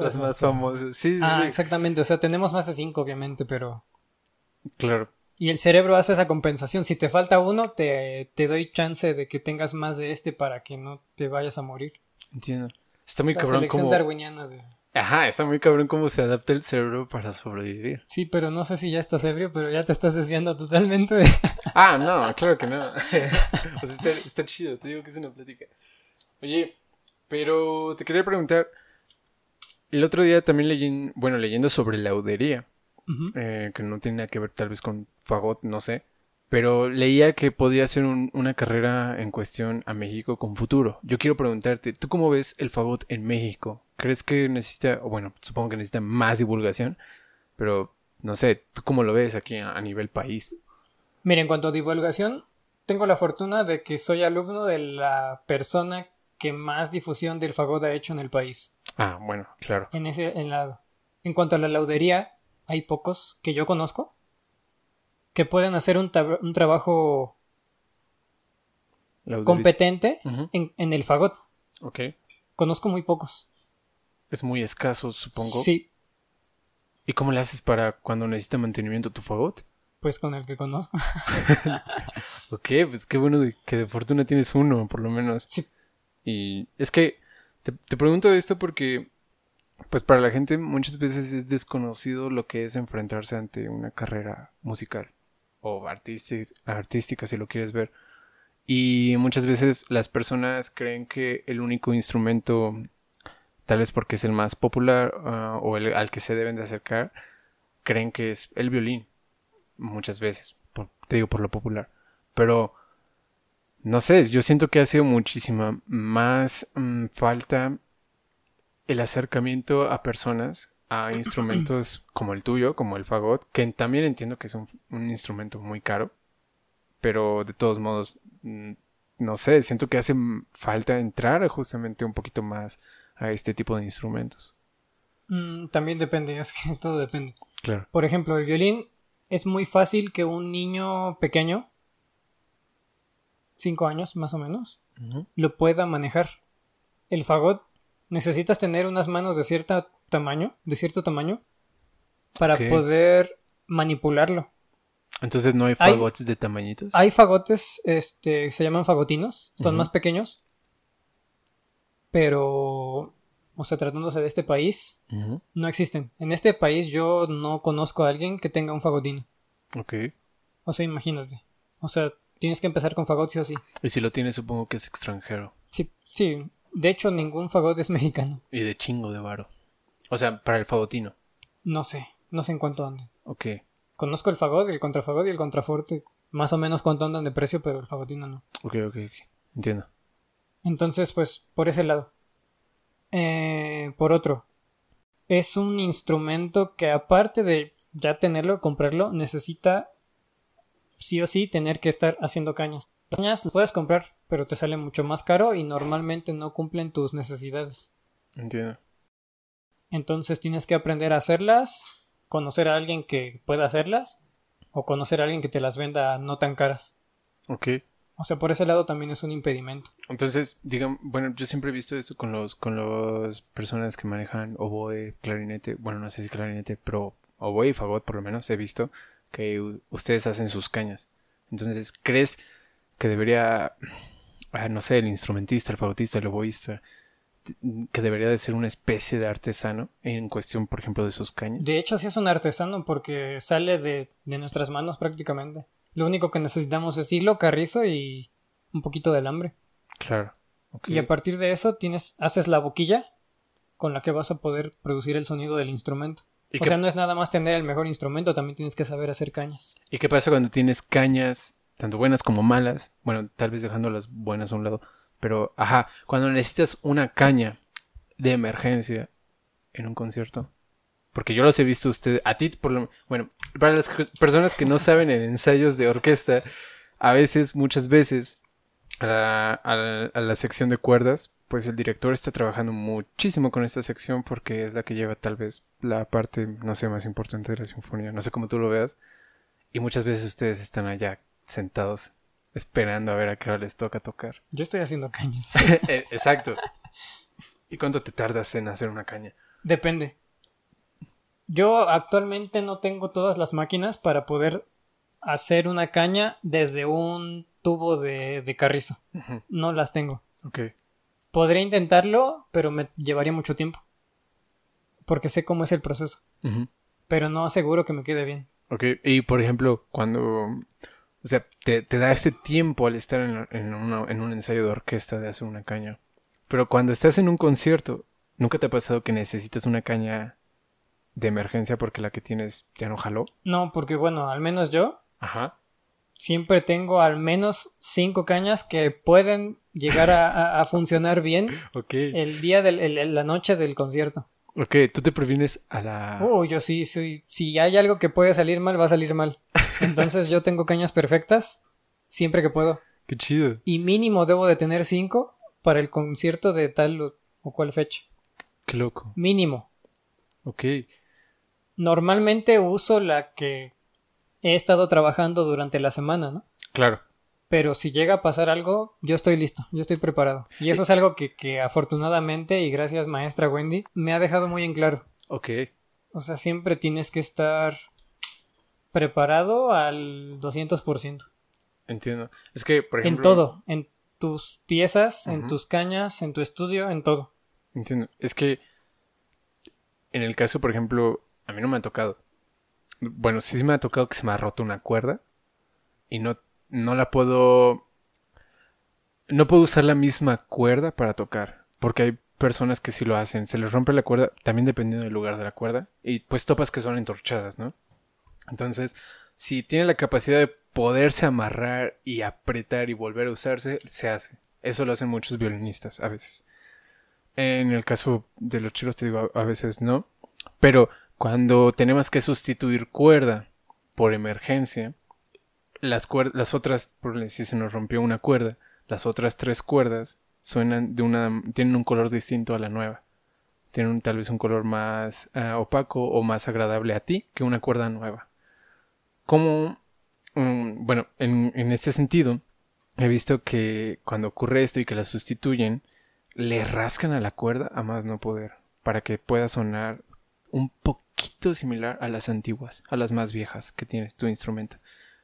Las más famosas. Sí, ah, exactamente. O sea, tenemos más de cinco, obviamente, pero. Claro. Y el cerebro hace esa compensación. Si te falta uno, te, te doy chance de que tengas más de este para que no te vayas a morir. Entiendo. Está muy cabrón como... Ajá, está muy cabrón cómo se adapta el cerebro para sobrevivir. Sí, pero no sé si ya estás ebrio, pero ya te estás desviando totalmente de... ah, no, claro que no. o sea, está, chido, te digo que es una plática. Oye, pero te quería preguntar... El otro día también leí, bueno, leyendo sobre laudería, eh, que no tiene nada que ver tal vez con fagot, no sé. Pero leía que podía ser una carrera en cuestión a México con futuro. Yo quiero preguntarte, ¿tú cómo ves el fagot en México? ¿Crees que necesita, o bueno, supongo que necesita más divulgación, pero no sé, ¿tú cómo lo ves aquí a, nivel país? Mira, en cuanto a divulgación, tengo la fortuna de que soy alumno de la persona que más difusión del fagot ha hecho en el país. Ah, bueno, claro. En ese en lado. En cuanto a la laudería, hay pocos que yo conozco que pueden hacer un, trabajo competente en, el fagot. Ok. Conozco muy pocos. Es muy escaso, supongo. Sí. ¿Y cómo le haces para cuando necesita mantenimiento tu fagot? Pues con el que conozco. ok, pues qué bueno que de fortuna tienes uno, por lo menos. Sí. Y es que te, te pregunto esto porque pues para la gente muchas veces es desconocido lo que es enfrentarse ante una carrera musical o artística, si lo quieres ver. Y muchas veces las personas creen que el único instrumento, tal vez porque es el más popular ah, o al que se deben de acercar, creen que es el violín. Muchas veces, te digo por lo popular. Pero, no sé, yo siento que ha sido muchísima más mm, falta el acercamiento a personas a instrumentos como el tuyo, como el fagot, que también entiendo que es un, instrumento muy caro, pero de todos modos, mm, no sé, siento que hace falta entrar justamente un poquito más a este tipo de instrumentos. Mm, también depende, es que todo depende. Claro. Por ejemplo, el violín es muy fácil que un niño pequeño, cinco años más o menos, lo pueda manejar. El fagot necesitas tener unas manos de cierto tamaño, de cierto tamaño, para poder manipularlo. Entonces no hay fagotes de tamañitos. Hay fagotes, este, se llaman fagotinos, son más pequeños, pero, o sea, tratándose de este país, no existen. En este país yo no conozco a alguien que tenga un fagotino. Ok. O sea, imagínate. O sea, tienes que empezar con fagot sí o sí. Y si lo tienes, supongo que es extranjero. Sí, sí. De hecho, ningún fagot es mexicano. Y de chingo de varo. O sea, para el fagotino. No sé, no sé en cuánto andan. Ok. Conozco el fagot, el contrafagot y el contraforte. Más o menos cuánto andan de precio, pero el fagotino no. Ok, ok, ok. Entiendo. Entonces, pues, por ese lado. Eh, por otro, es un instrumento que aparte de ya tenerlo, comprarlo, necesita sí o sí tener que estar haciendo cañas. Las cañas las puedes comprar, pero te sale mucho más caro y normalmente no cumplen tus necesidades. Entiendo. Entonces tienes que aprender a hacerlas, conocer a alguien que pueda hacerlas o conocer a alguien que te las venda no tan caras. Ok. O sea, por ese lado también es un impedimento. Entonces, digan, bueno, yo siempre he visto esto con los con las personas que manejan oboe, clarinete, bueno, no sé si clarinete, pero oboe y fagot por lo menos he visto que ustedes hacen sus cañas. Entonces, ¿crees que debería, ah, no sé, el instrumentista, el fagotista, el oboísta, que debería de ser una especie de artesano en cuestión, por ejemplo, de sus cañas? De hecho, sí es un artesano porque sale de, de nuestras manos prácticamente. Lo único que necesitamos es hilo, carrizo y un poquito de alambre. Claro. Y a partir de eso tienes, haces la boquilla con la que vas a poder producir el sonido del instrumento. O sea, no es nada más tener el mejor instrumento, también tienes que saber hacer cañas. ¿Y qué pasa cuando tienes cañas, tanto buenas como malas? Bueno, tal vez dejando las buenas a un lado. Pero, ajá, cuando necesitas una caña de emergencia en un concierto. Porque yo los he visto usted, a ti, por lo, bueno, para las personas que no saben en ensayos de orquesta, a veces, muchas veces, a la, sección de cuerdas, pues el director está trabajando muchísimo con esta sección porque es la que lleva tal vez la parte, no sé, más importante de la sinfonía. No sé cómo tú lo veas. Y muchas veces ustedes están allá sentados esperando a ver a qué hora les toca tocar. Yo estoy haciendo cañas. Eh, exacto. ¿Y cuánto te tardas en hacer una caña? Depende. Yo actualmente no tengo todas las máquinas para poder hacer una caña desde un tubo de, carrizo. No las tengo. Ok. Podría intentarlo, pero me llevaría mucho tiempo. Porque sé cómo es el proceso. Pero no aseguro que me quede bien. Ok. Y por ejemplo, cuando. O sea, te, da ese tiempo al estar en, en, en un ensayo de orquesta de hacer una caña. Pero cuando estás en un concierto, ¿nunca te ha pasado que necesitas una caña de emergencia porque la que tienes ya no jaló? No, porque bueno, al menos yo. Ajá siempre tengo al menos cinco cañas que pueden llegar a, funcionar bien el día de la noche del concierto. Ok, tú te previenes a la... Oh, yo sí, sí, si hay algo que puede salir mal, va a salir mal. Entonces yo tengo cañas perfectas siempre que puedo. Qué chido. Y mínimo debo de tener cinco para el concierto de tal o, o cual fecha. Qué loco. Mínimo. Ok. Normalmente uso la que he estado trabajando durante la semana, ¿no? Claro. Pero si llega a pasar algo, yo estoy listo, yo estoy preparado. Y eso es algo que, que afortunadamente y gracias maestra Wendy me ha dejado muy en claro. Ok. O sea, siempre tienes que estar preparado al 200%. Entiendo. Es que, por ejemplo... En todo, en tus piezas, en tus cañas, en tu estudio, en todo. Entiendo. Es que, en el caso, por ejemplo, a mí no me ha tocado, bueno, sí me ha tocado que se me ha roto una cuerda y no, no la puedo... No puedo usar la misma cuerda para tocar, porque hay personas que sí lo hacen. Se les rompe la cuerda, también dependiendo del lugar de la cuerda, y pues topas que son entorchadas, ¿no? Entonces, si tiene la capacidad de poderse amarrar y apretar y volver a usarse, se hace. Eso lo hacen muchos violinistas a veces. En el caso de los chicos te digo, a veces no. Pero cuando tenemos que sustituir cuerda por emergencia, las, las otras, si se nos rompió una cuerda, las otras tres cuerdas suenan de una, tienen un color distinto a la nueva. Tienen tal vez un color más ah, opaco o más agradable a ti que una cuerda nueva. Como, mm, bueno, en, en este sentido, he visto que cuando ocurre esto y que la sustituyen, le rascan a la cuerda a más no poder, para que pueda sonar un poquito similar a las antiguas, a las más viejas que tienes tu instrumento.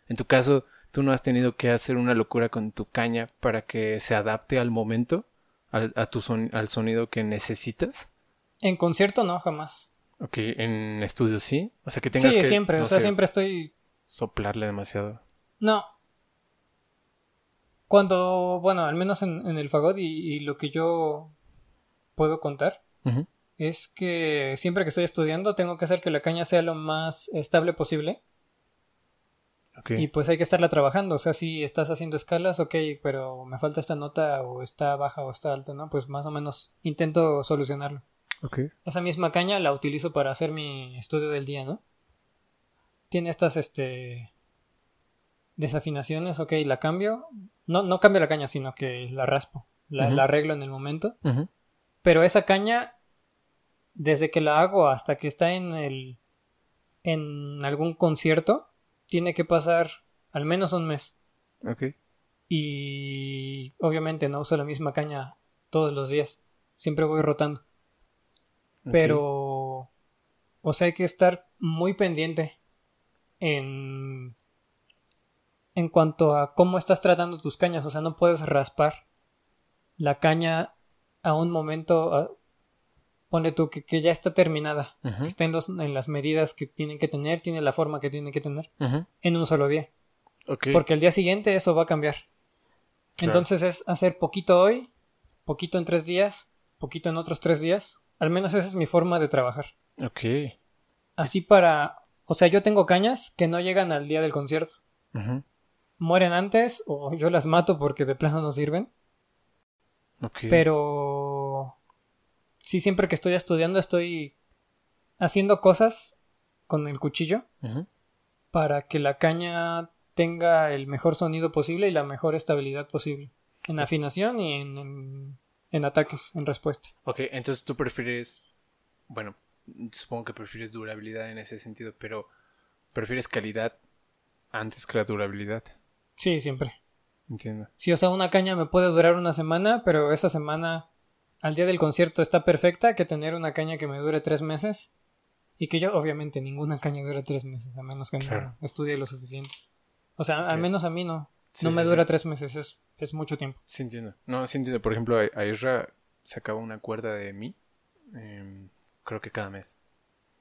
En tu caso, tú no has tenido que hacer una locura con tu caña para que se adapte al momento, al, a tu al sonido que necesitas. En concierto no, jamás. Ok, en estudio sí. O sea que tengas sí, que. siempre, o sea, siempre estoy. Soplarle demasiado. No. Cuando, bueno, al menos en, el fagot y, lo que yo puedo contar, es que siempre que estoy estudiando tengo que hacer que la caña sea lo más estable posible. Y pues hay que estarla trabajando. O sea, si estás haciendo escalas, ok, pero me falta esta nota o está baja o está alta, ¿no? Pues más o menos intento solucionarlo. Okay. Esa misma caña la utilizo para hacer mi estudio del día, ¿no? Tiene estas, este... Desafinaciones, ok, la cambio. No, no cambio la caña, sino que la raspo. La, arreglo en el momento. Pero esa caña desde que la hago hasta que está en el en algún concierto tiene que pasar al menos un mes. Ok. Y obviamente no uso la misma caña todos los días. Siempre voy rotando. Pero o sea, hay que estar muy pendiente en en cuanto a cómo estás tratando tus cañas, o sea, no puedes raspar la caña a un momento Pone tú que, ya está terminada, que está en, los, en, las medidas que tienen que tener, tiene la forma que tiene que tener, en un solo día. Porque el día siguiente eso va a cambiar. Entonces es hacer poquito hoy, poquito en tres días, poquito en otros tres días. Al menos esa es mi forma de trabajar. Ok. Así para... O sea, yo tengo cañas que no llegan al día del concierto. Mueren antes o yo las mato porque de plano no sirven. Ok. Pero... Sí, siempre que estoy estudiando estoy haciendo cosas con el cuchillo para que la caña tenga el mejor sonido posible y la mejor estabilidad posible. En afinación y en, en, ataques, en respuesta. Ok, entonces tú prefieres, bueno, supongo que prefieres durabilidad en ese sentido, pero prefieres calidad antes que la durabilidad. Sí, siempre. Entiendo. Sí, o sea, una caña me puede durar una semana, pero esa semana al día del concierto está perfecta que tener una caña que me dure tres meses y que yo, obviamente, ninguna caña dura tres meses, a menos que no estudie lo suficiente. O sea, al menos a mí no. no me dura tres meses, es, es mucho tiempo. Sí, entiendo. No, sí entiendo. Por ejemplo, a Isra sacaba una cuerda de mí, em, creo que cada mes,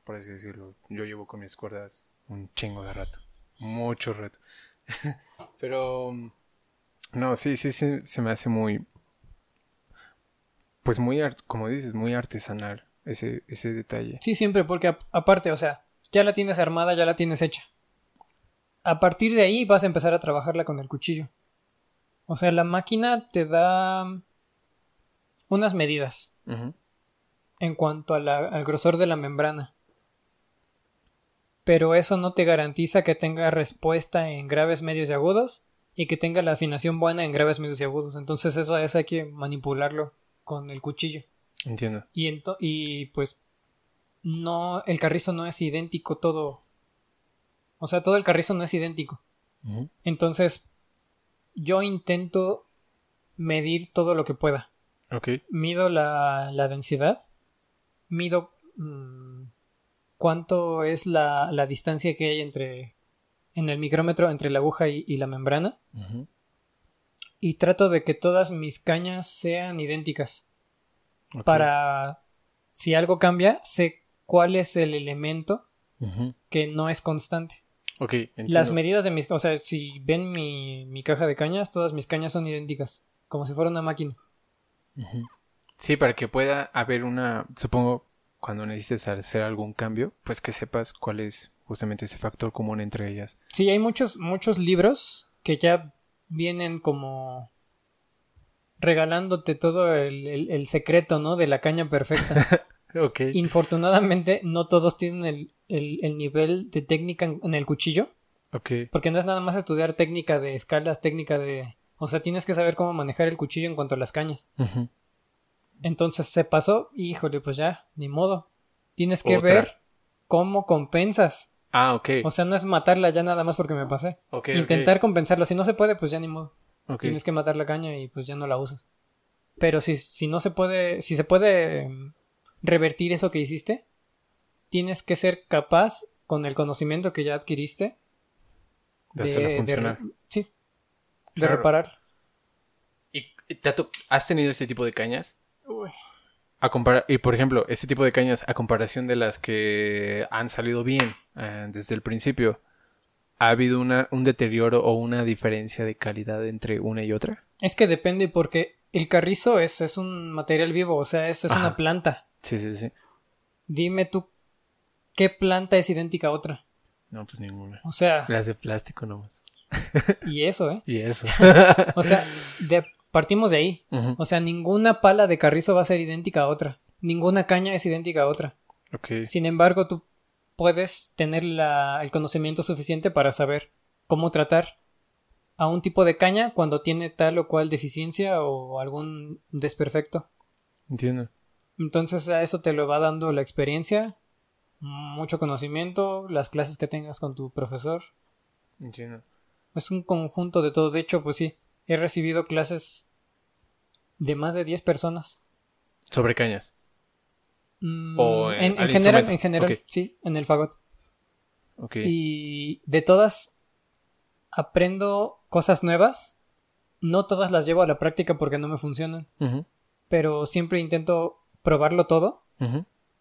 por así decirlo. Yo llevo con mis cuerdas un chingo de rato. Mucho rato. Pero, no, sí, sí, sí, se me hace muy, pues muy, como dices, muy artesanal ese, ese detalle. Sí, siempre, porque aparte, o sea, ya la tienes armada, ya la tienes hecha. A partir de ahí vas a empezar a trabajarla con el cuchillo. O sea, la máquina te da unas medidas en cuanto al grosor de la membrana. Pero eso no te garantiza que tenga respuesta en graves, medios y agudos y que tenga la afinación buena en graves, medios y agudos. Entonces eso es hay que manipularlo con el cuchillo. Entiendo. Y, y pues no, el carrizo no es idéntico todo. O sea, todo el carrizo no es idéntico. Entonces, yo intento medir todo lo que pueda. Okay. Mido la, la densidad. Mido mm, cuánto es la, la, distancia que hay entre en el micrómetro entre la aguja y, la membrana. Y trato de que todas mis cañas sean idénticas. Para si algo cambia, sé cuál es el elemento que no es constante. Las medidas de mis... O sea, si ven mi, mi, caja de cañas, todas mis cañas son idénticas, como si fuera una máquina. Sí, para que pueda haber una... Supongo, cuando necesites hacer algún cambio, pues que sepas cuál es justamente ese factor común entre ellas. Sí, hay muchos, muchos libros que ya vienen como regalándote todo el, secreto, ¿no? De la caña perfecta. ok. Infortunadamente, no todos tienen el, nivel de técnica en, el cuchillo. Ok. Porque no es nada más estudiar técnica de escalas, técnica de... O sea, tienes que saber cómo manejar el cuchillo en cuanto a las cañas. Entonces se pasó y, híjole, pues ya, ni modo. Tienes que ver cómo compensas. Ah, ok. O sea, no es matarla ya nada más porque me pasé. Ok. Intentar compensarlo. Si no se puede, pues ya ni modo. Tienes que matar la caña y pues ya no la usas. Pero si, si no se puede, si se puede em, revertir eso que hiciste, tienes que ser capaz con el conocimiento que ya adquiriste de, hacerlo funcionar. sí, de reparar. ¿Y has tenido este tipo de cañas? A comparar, y por ejemplo, este tipo de cañas a comparación de las que han salido bien eh, desde el principio, ¿Ha habido una, un deterioro o una diferencia de calidad entre una y otra? Es que depende porque el carrizo es, es un material vivo, o sea, es, es una planta. Sí, sí, sí. Dime tú, ¿qué planta es idéntica a otra? No, pues ninguna. O sea... Las de plástico nomás. y eso, ¿eh? Y eso. o sea, de, partimos de ahí. O sea, ninguna pala de carrizo va a ser idéntica a otra. Ninguna caña es idéntica a otra. Okay. Sin embargo, tú puedes tener el conocimiento suficiente para saber cómo tratar a un tipo de caña cuando tiene tal o cual deficiencia o algún desperfecto. Entiendo. Entonces a eso te lo va dando la experiencia, mucho conocimiento, las clases que tengas con tu profesor. Entiendo. Es un conjunto de todo. De hecho, pues sí, he recibido clases de más de 10 personas. ¿Sobre cañas? Mm, en, general, en general, sí, en el fagot. Y de todas aprendo cosas nuevas. No todas las llevo a la práctica porque no me funcionan. Pero siempre intento probarlo todo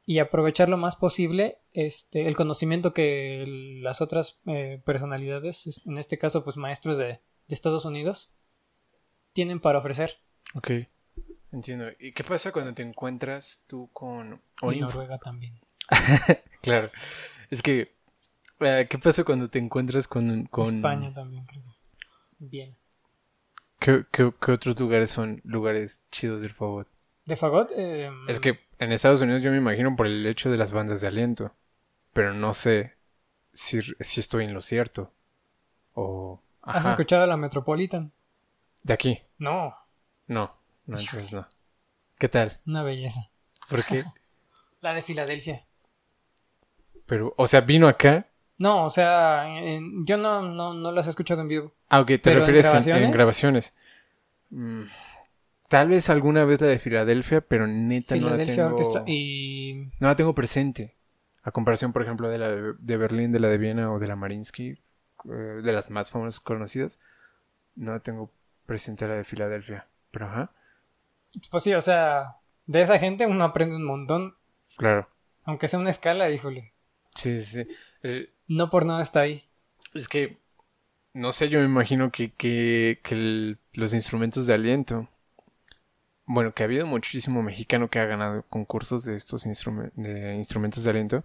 y aprovechar lo más posible este, el conocimiento que las otras eh, personalidades, en este caso pues maestros de, de Estados Unidos, tienen para ofrecer. Ok, entiendo. ¿Y qué pasa cuando te encuentras tú con... Y Noruega también. claro, es que... eh, ¿Qué pasa cuando te encuentras con... con... España también, creo. Bien. ¿Qué, qué, qué otros lugares son lugares chidos del fagot? ¿De Fagot? Eh, Es que en Estados Unidos yo me imagino por el hecho de las bandas de aliento, pero no sé si, si estoy en lo cierto. O... ¿Has escuchado la Metropolitan? De aquí. No, No, no, entonces no. ¿Qué tal? una belleza. ¿Por qué? La de Filadelfia. Pero, o sea, vino acá. No, o sea, en- yo no, no, no las he escuchado en vivo. Ah, ok, te ¿Pero en refieres en- en grabaciones? Mm, tal vez alguna vez la de Filadelfia, pero neta no la tengo... Y No la tengo presente. A comparación, por ejemplo, de la de, de Berlín, de la de Viena o de la Marinsky, eh, de las más famosas conocidas, no la tengo presente la de Filadelfia. Pero ajá, pues sí, o sea, de esa gente uno aprende un montón, claro. aunque sea una escala, híjole. Sí, sí, sí. Eh, No por nada está ahí. es que, no sé, yo me imagino que, que, que el- los instrumentos de aliento, bueno, que ha habido muchísimo mexicano que ha ganado concursos de estos instrumen- de instrumentos de aliento,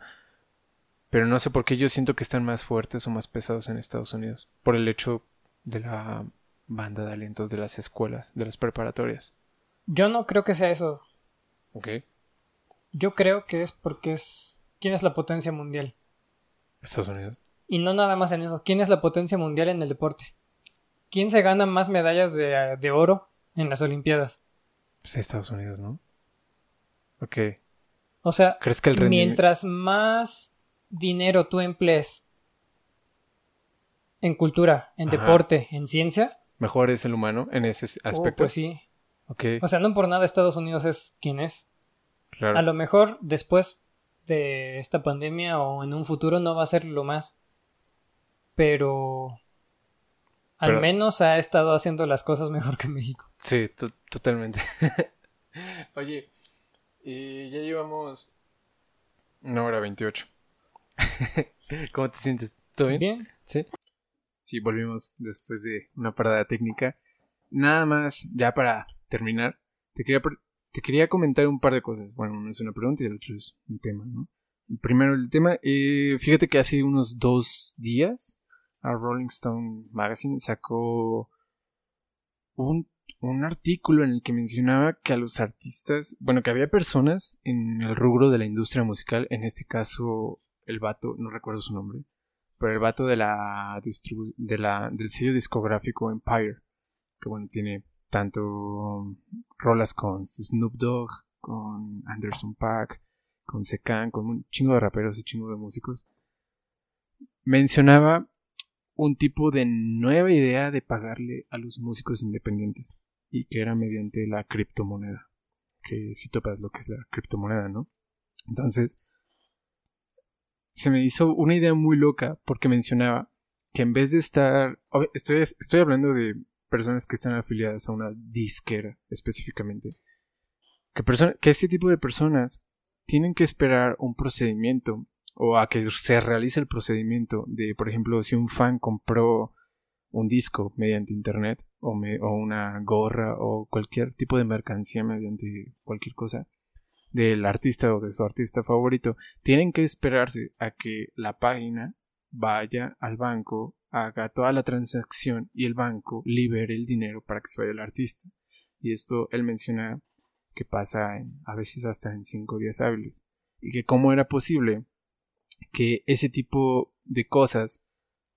pero no sé por qué yo siento que están más fuertes o más pesados en Estados Unidos, por el hecho de la banda de alientos de las escuelas, de las preparatorias. Yo no creo que sea eso. ¿Ok? Yo creo que es porque es... ¿Quién es la potencia mundial? Estados Unidos. Y no nada más en eso. ¿Quién es la potencia mundial en el deporte? ¿Quién se gana más medallas de, de oro en las Olimpiadas? Pues Estados Unidos, ¿no? Ok. O sea, ¿Crees que el rendimiento... mientras más dinero tú emplees en cultura, en Ajá. deporte, en ciencia, mejor es el humano en ese oh, aspecto? pues sí. Ok, O sea, no por nada Estados Unidos es quien es. claro. A lo mejor después de esta pandemia o en un futuro no va a ser lo más. Pero al Pero- menos ha estado haciendo las cosas mejor que México. Sí, to- totalmente. Oye, y ya llevamos una hora veintiocho. ¿Cómo te sientes? ¿Todo bien? Bien. Sí. Sí, volvimos después de una parada técnica. Nada más, ya para terminar, te quería, te quería comentar un par de cosas. Bueno, uno es una pregunta y el otro es un tema, ¿no? Primero el tema, eh, fíjate que hace unos dos días a Rolling Stone Magazine sacó un, un artículo en el que mencionaba que a los artistas, bueno, que había personas en el rubro de la industria musical, en este caso el vato, no recuerdo su nombre, el vato de la, de la del sello discográfico Empire, que bueno, tiene tanto rolas con Snoop Dogg, con Anderson Paak, con Secan, con un chingo de raperos y chingo de músicos, mencionaba un tipo de nueva idea de pagarle a los músicos independientes y que era mediante la criptomoneda. Que si topas lo que es la criptomoneda, ¿no? Entonces, se me hizo una idea muy loca porque mencionaba que en vez de estar... Estoy, estoy hablando de personas que están afiliadas a una disquera específicamente. Que, perso- que este tipo de personas tienen que esperar un procedimiento o a que se realice el procedimiento de, por ejemplo, si un fan compró un disco mediante internet o, me- o una gorra o cualquier tipo de mercancía mediante cualquier cosa del artista o de su artista favorito, tienen que esperarse a que la página vaya al banco, haga toda la transacción y el banco libere el dinero para que se vaya el artista. Y esto él menciona que pasa en- a veces hasta en cinco días hábiles. Y que cómo era posible que ese tipo de cosas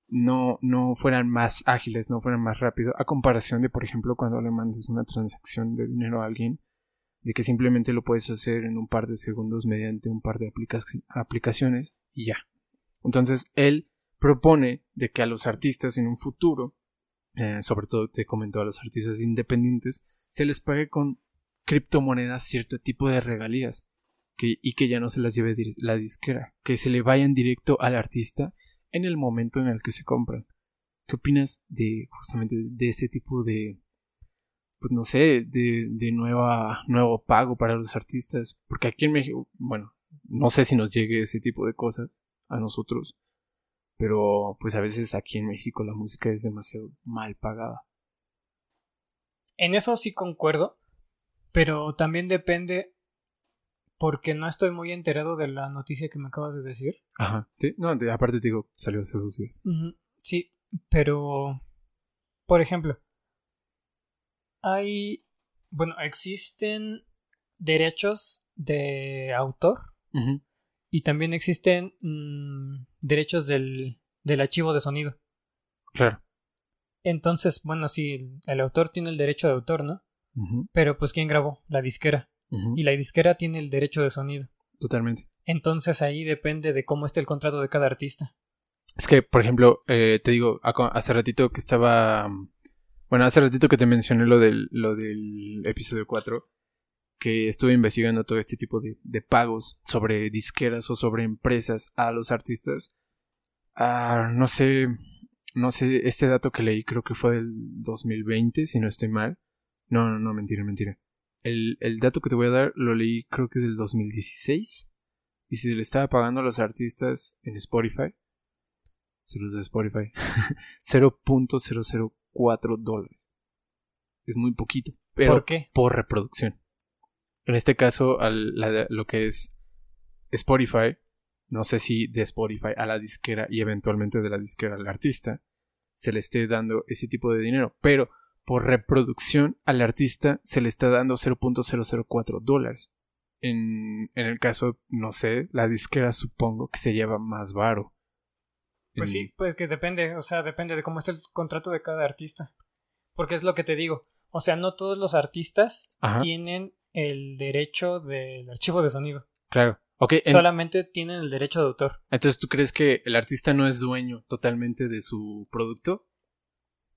no, no fueran más ágiles, no fueran más rápido, a comparación de, por ejemplo, cuando le mandas una transacción de dinero a alguien, de que simplemente lo puedes hacer en un par de segundos mediante un par de aplica- aplicaciones y ya. Entonces, él propone de que a los artistas en un futuro, eh, sobre todo te comentó a los artistas independientes, se les pague con criptomonedas cierto tipo de regalías que, y que ya no se las lleve la disquera, que se le vayan directo al artista en el momento en el que se compran. ¿Qué opinas de justamente de ese tipo de, pues no sé, de, de nueva, nuevo pago para los artistas? Porque aquí en México, bueno, no sé si nos llegue ese tipo de cosas a nosotros, pero pues a veces aquí en México la música es demasiado mal pagada. En eso sí concuerdo, pero también depende porque no estoy muy enterado de la noticia que me acabas de decir. Ajá. Sí, no, aparte te digo, salió hace dos días. Sí, pero, por ejemplo, hay, bueno, existen derechos de autor y también existen mm, derechos del, del archivo de sonido. Claro. Entonces, bueno, sí, el autor tiene el derecho de autor, ¿no? Pero pues ¿quién grabó? La disquera. Y la disquera tiene el derecho de sonido. Totalmente. Entonces ahí depende de cómo esté el contrato de cada artista. Es que, por ejemplo, eh, te digo, hace ratito que estaba... Bueno, hace ratito que te mencioné lo del, lo del episodio 4, que estuve investigando todo este tipo de, pagos sobre disqueras o sobre empresas a los artistas. Ah, no sé, no sé, este dato que leí creo que fue del 2020, si no estoy mal. No, no, no, mentira, mentira. El, el dato que te voy a dar lo leí creo que del 2016. Y si le estaba pagando a los artistas en Spotify, se los de Spotify, 0.004 dólares. Es muy poquito. Pero ¿Por qué? Por reproducción. En este caso, al, lo que es Spotify no sé si de Spotify a la disquera y eventualmente de la disquera al artista se le esté dando ese tipo de dinero, pero por reproducción al artista se le está dando 0.004 dólares. En, en el caso, no sé, la disquera supongo que se lleva más varo. Pues sí, pues que depende, o sea, depende de cómo está el contrato de cada artista. Porque es lo que te digo, o sea, no todos los artistas tienen el derecho del archivo de sonido. Claro. Solamente tienen el derecho de autor. Entonces, ¿tú crees que el artista no es dueño totalmente de su producto?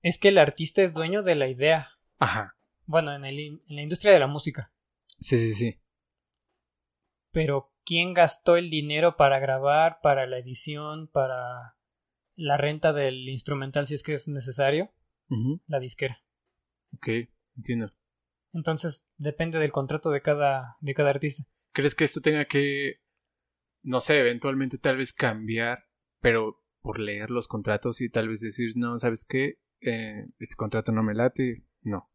Es que el artista es dueño de la idea. Ajá. Bueno, en, el, en la industria de la música. Sí, sí, sí. Pero, ¿quién gastó el dinero para grabar, para la edición, para la renta del instrumental si es que es necesario? La disquera. Ok, entiendo. Entonces, depende del contrato de cada, de cada artista. ¿Crees que esto tenga que, no sé, eventualmente tal vez cambiar, pero por leer los contratos y tal vez decir, no, ¿sabes qué? Eh, este contrato no me late, no.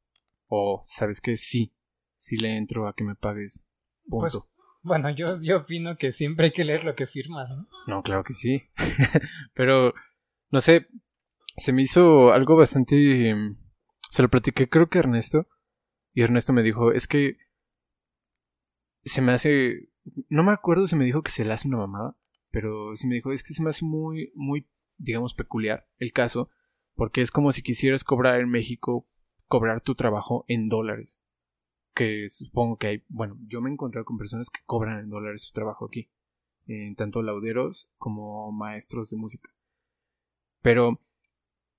O, ¿sabes qué? Sí, sí le entro a que me pagues. Punto. Pues, bueno, yo, yo opino que siempre hay que leer lo que firmas, ¿no? No, claro que sí. pero, no sé, se me hizo algo bastante... Se lo platiqué creo que Ernesto. Y Ernesto me dijo, es que se me hace. No me acuerdo si me dijo que se le hace una mamada, pero sí me dijo, es que se me hace muy, muy, digamos, peculiar el caso, porque es como si quisieras cobrar en México, cobrar tu trabajo en dólares. Que supongo que hay, bueno, yo me he encontrado con personas que cobran en dólares su trabajo aquí, en tanto lauderos como maestros de música. Pero,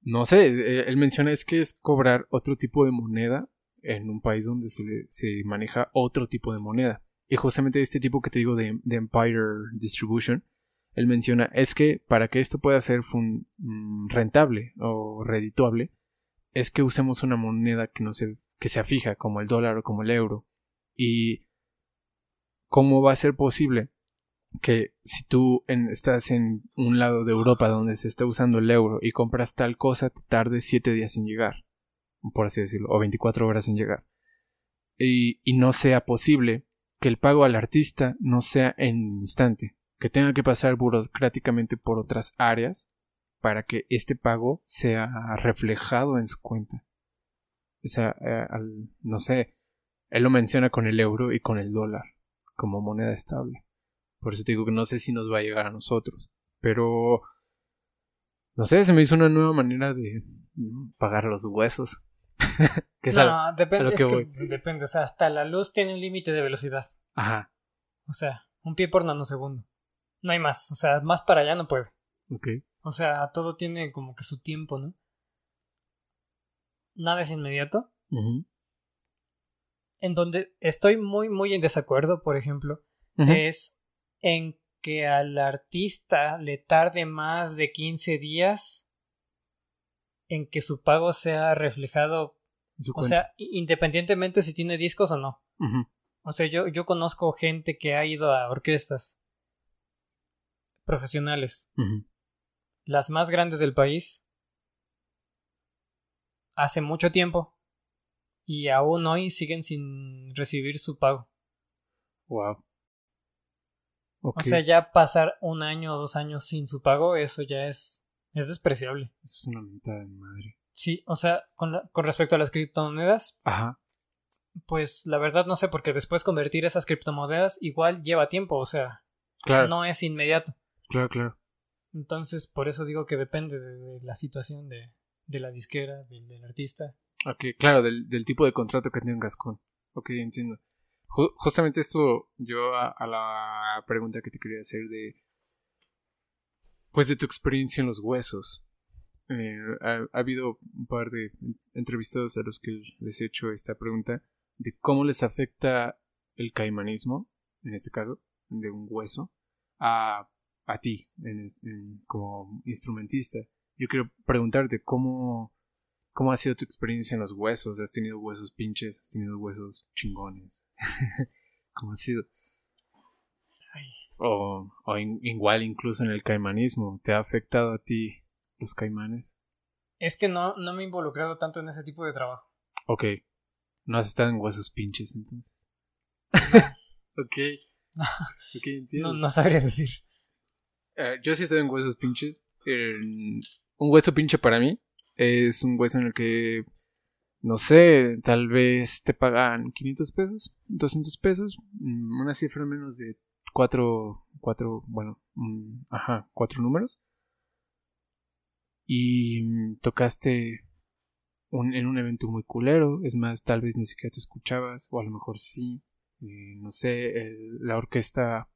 no sé, eh, él menciona es que es cobrar otro tipo de moneda en un país donde se, se maneja otro tipo de moneda. Y justamente este tipo que te digo de, Empire Distribution, él menciona, es que para que esto pueda ser mm, rentable o redituable, es que usemos una moneda que no se, que sea fija, como el dólar o como el euro. Y cómo va a ser posible que si tú estás en un lado de Europa donde se está usando el euro y compras tal cosa, te tarde 7 días en llegar, por así decirlo, o 24 horas en llegar. Y, y no sea posible que el pago al artista no sea en instante, que tenga que pasar burocráticamente por otras áreas para que este pago sea reflejado en su cuenta. O sea, eh, no sé, él lo menciona con el euro y con el dólar como moneda estable. Por eso te digo que no sé si nos va a llegar a nosotros. Pero, no sé, se me hizo una nueva manera de pagar los huesos. no, depende, depende, o sea, hasta la luz tiene un límite de velocidad. Ajá. O sea, un pie por nanosegundo. No hay más, o sea, más para allá no puede. Ok. O sea, todo tiene como que su tiempo, ¿no? Nada es inmediato. En donde estoy muy, muy en desacuerdo, por ejemplo, es en que al artista le tarde más de 15 días en que su pago sea reflejado o sea, independientemente si tiene discos o no. O sea, yo, yo conozco gente que ha ido a orquestas profesionales. Las más grandes del país. Hace mucho tiempo. y aún hoy siguen sin recibir su pago. Wow. O sea, ya pasar un año o dos años sin su pago, eso ya es, es despreciable. Es una mitad de madre. Sí, o sea, con, con respecto a las criptomonedas, Ajá. pues la verdad no sé, porque después convertir esas criptomonedas igual lleva tiempo, o sea, Claro, no es inmediato. claro, claro. Entonces, por eso digo que depende de, de la situación de, de la disquera, del, del artista. Ok, claro, del, del tipo de contrato que tengas con. Ok, entiendo. Ju- justamente esto yo a, la pregunta que te quería hacer de. Pues de tu experiencia en los huesos. Eh, ha, ha habido un par de entrevistados a los que les he hecho esta pregunta de cómo les afecta el caimanismo, en este caso, de un hueso, a, a ti en- como instrumentista. Yo quiero preguntarte cómo, cómo ha sido tu experiencia en los huesos. ¿Has tenido huesos pinches? ¿Has tenido huesos chingones? ¿Cómo ha sido? Ay. O, o in- igual incluso en el caimanismo. ¿Te ha afectado a ti los caimanes? Es que no, no me he involucrado tanto en ese tipo de trabajo. Ok. No has estado en huesos pinches entonces. ok. ok, entiendo. No, no sabría decir. Eh, yo sí estoy en huesos pinches. Eh, un hueso pinche para mí es un hueso en el que, no sé, tal vez te pagan 500 pesos, 200 pesos, mm, una cifra menos de cuatro, cuatro, bueno, mm, ajá, cuatro números. Y mm, tocaste un- en un evento muy culero, es más, tal vez ni siquiera te escuchabas, o a lo mejor sí, eh, no sé, el- la orquesta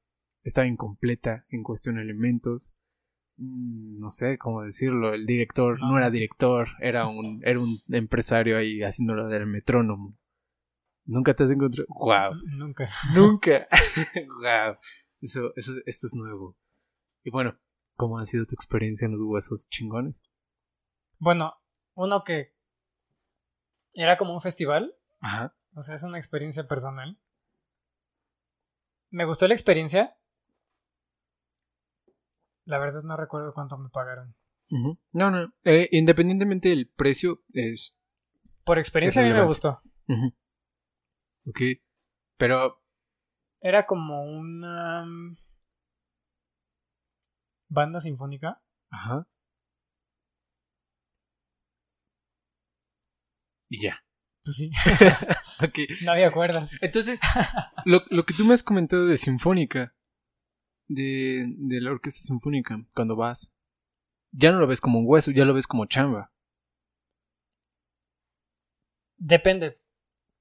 estaba incompleta en cuestión de elementos. Mm, No sé cómo decirlo. El director no, No. era director, era un, era un empresario ahí haciéndolo del metrónomo. ¿Nunca te has encontrado? ¡Wow! Nunca. ¡Nunca! ¡Wow! Eso, eso, esto es nuevo. Y bueno, ¿cómo ha sido tu experiencia en los huesos chingones? Bueno, uno que era como un festival, Ajá. o sea, es una experiencia personal. Me gustó la experiencia. La verdad no recuerdo cuánto me pagaron. No, no. eh, independientemente del precio, es. Por experiencia a mí me gustó. ujú. Ok. Pero. Era como una mm, banda sinfónica. Ajá. Y ya. Pues sí, no había cuerdas. Entonces, lo, lo que tú me has comentado de Sinfónica, de, de la orquesta sinfónica, cuando vas, ya no lo ves como un hueso, ya lo ves como chamba. Depende.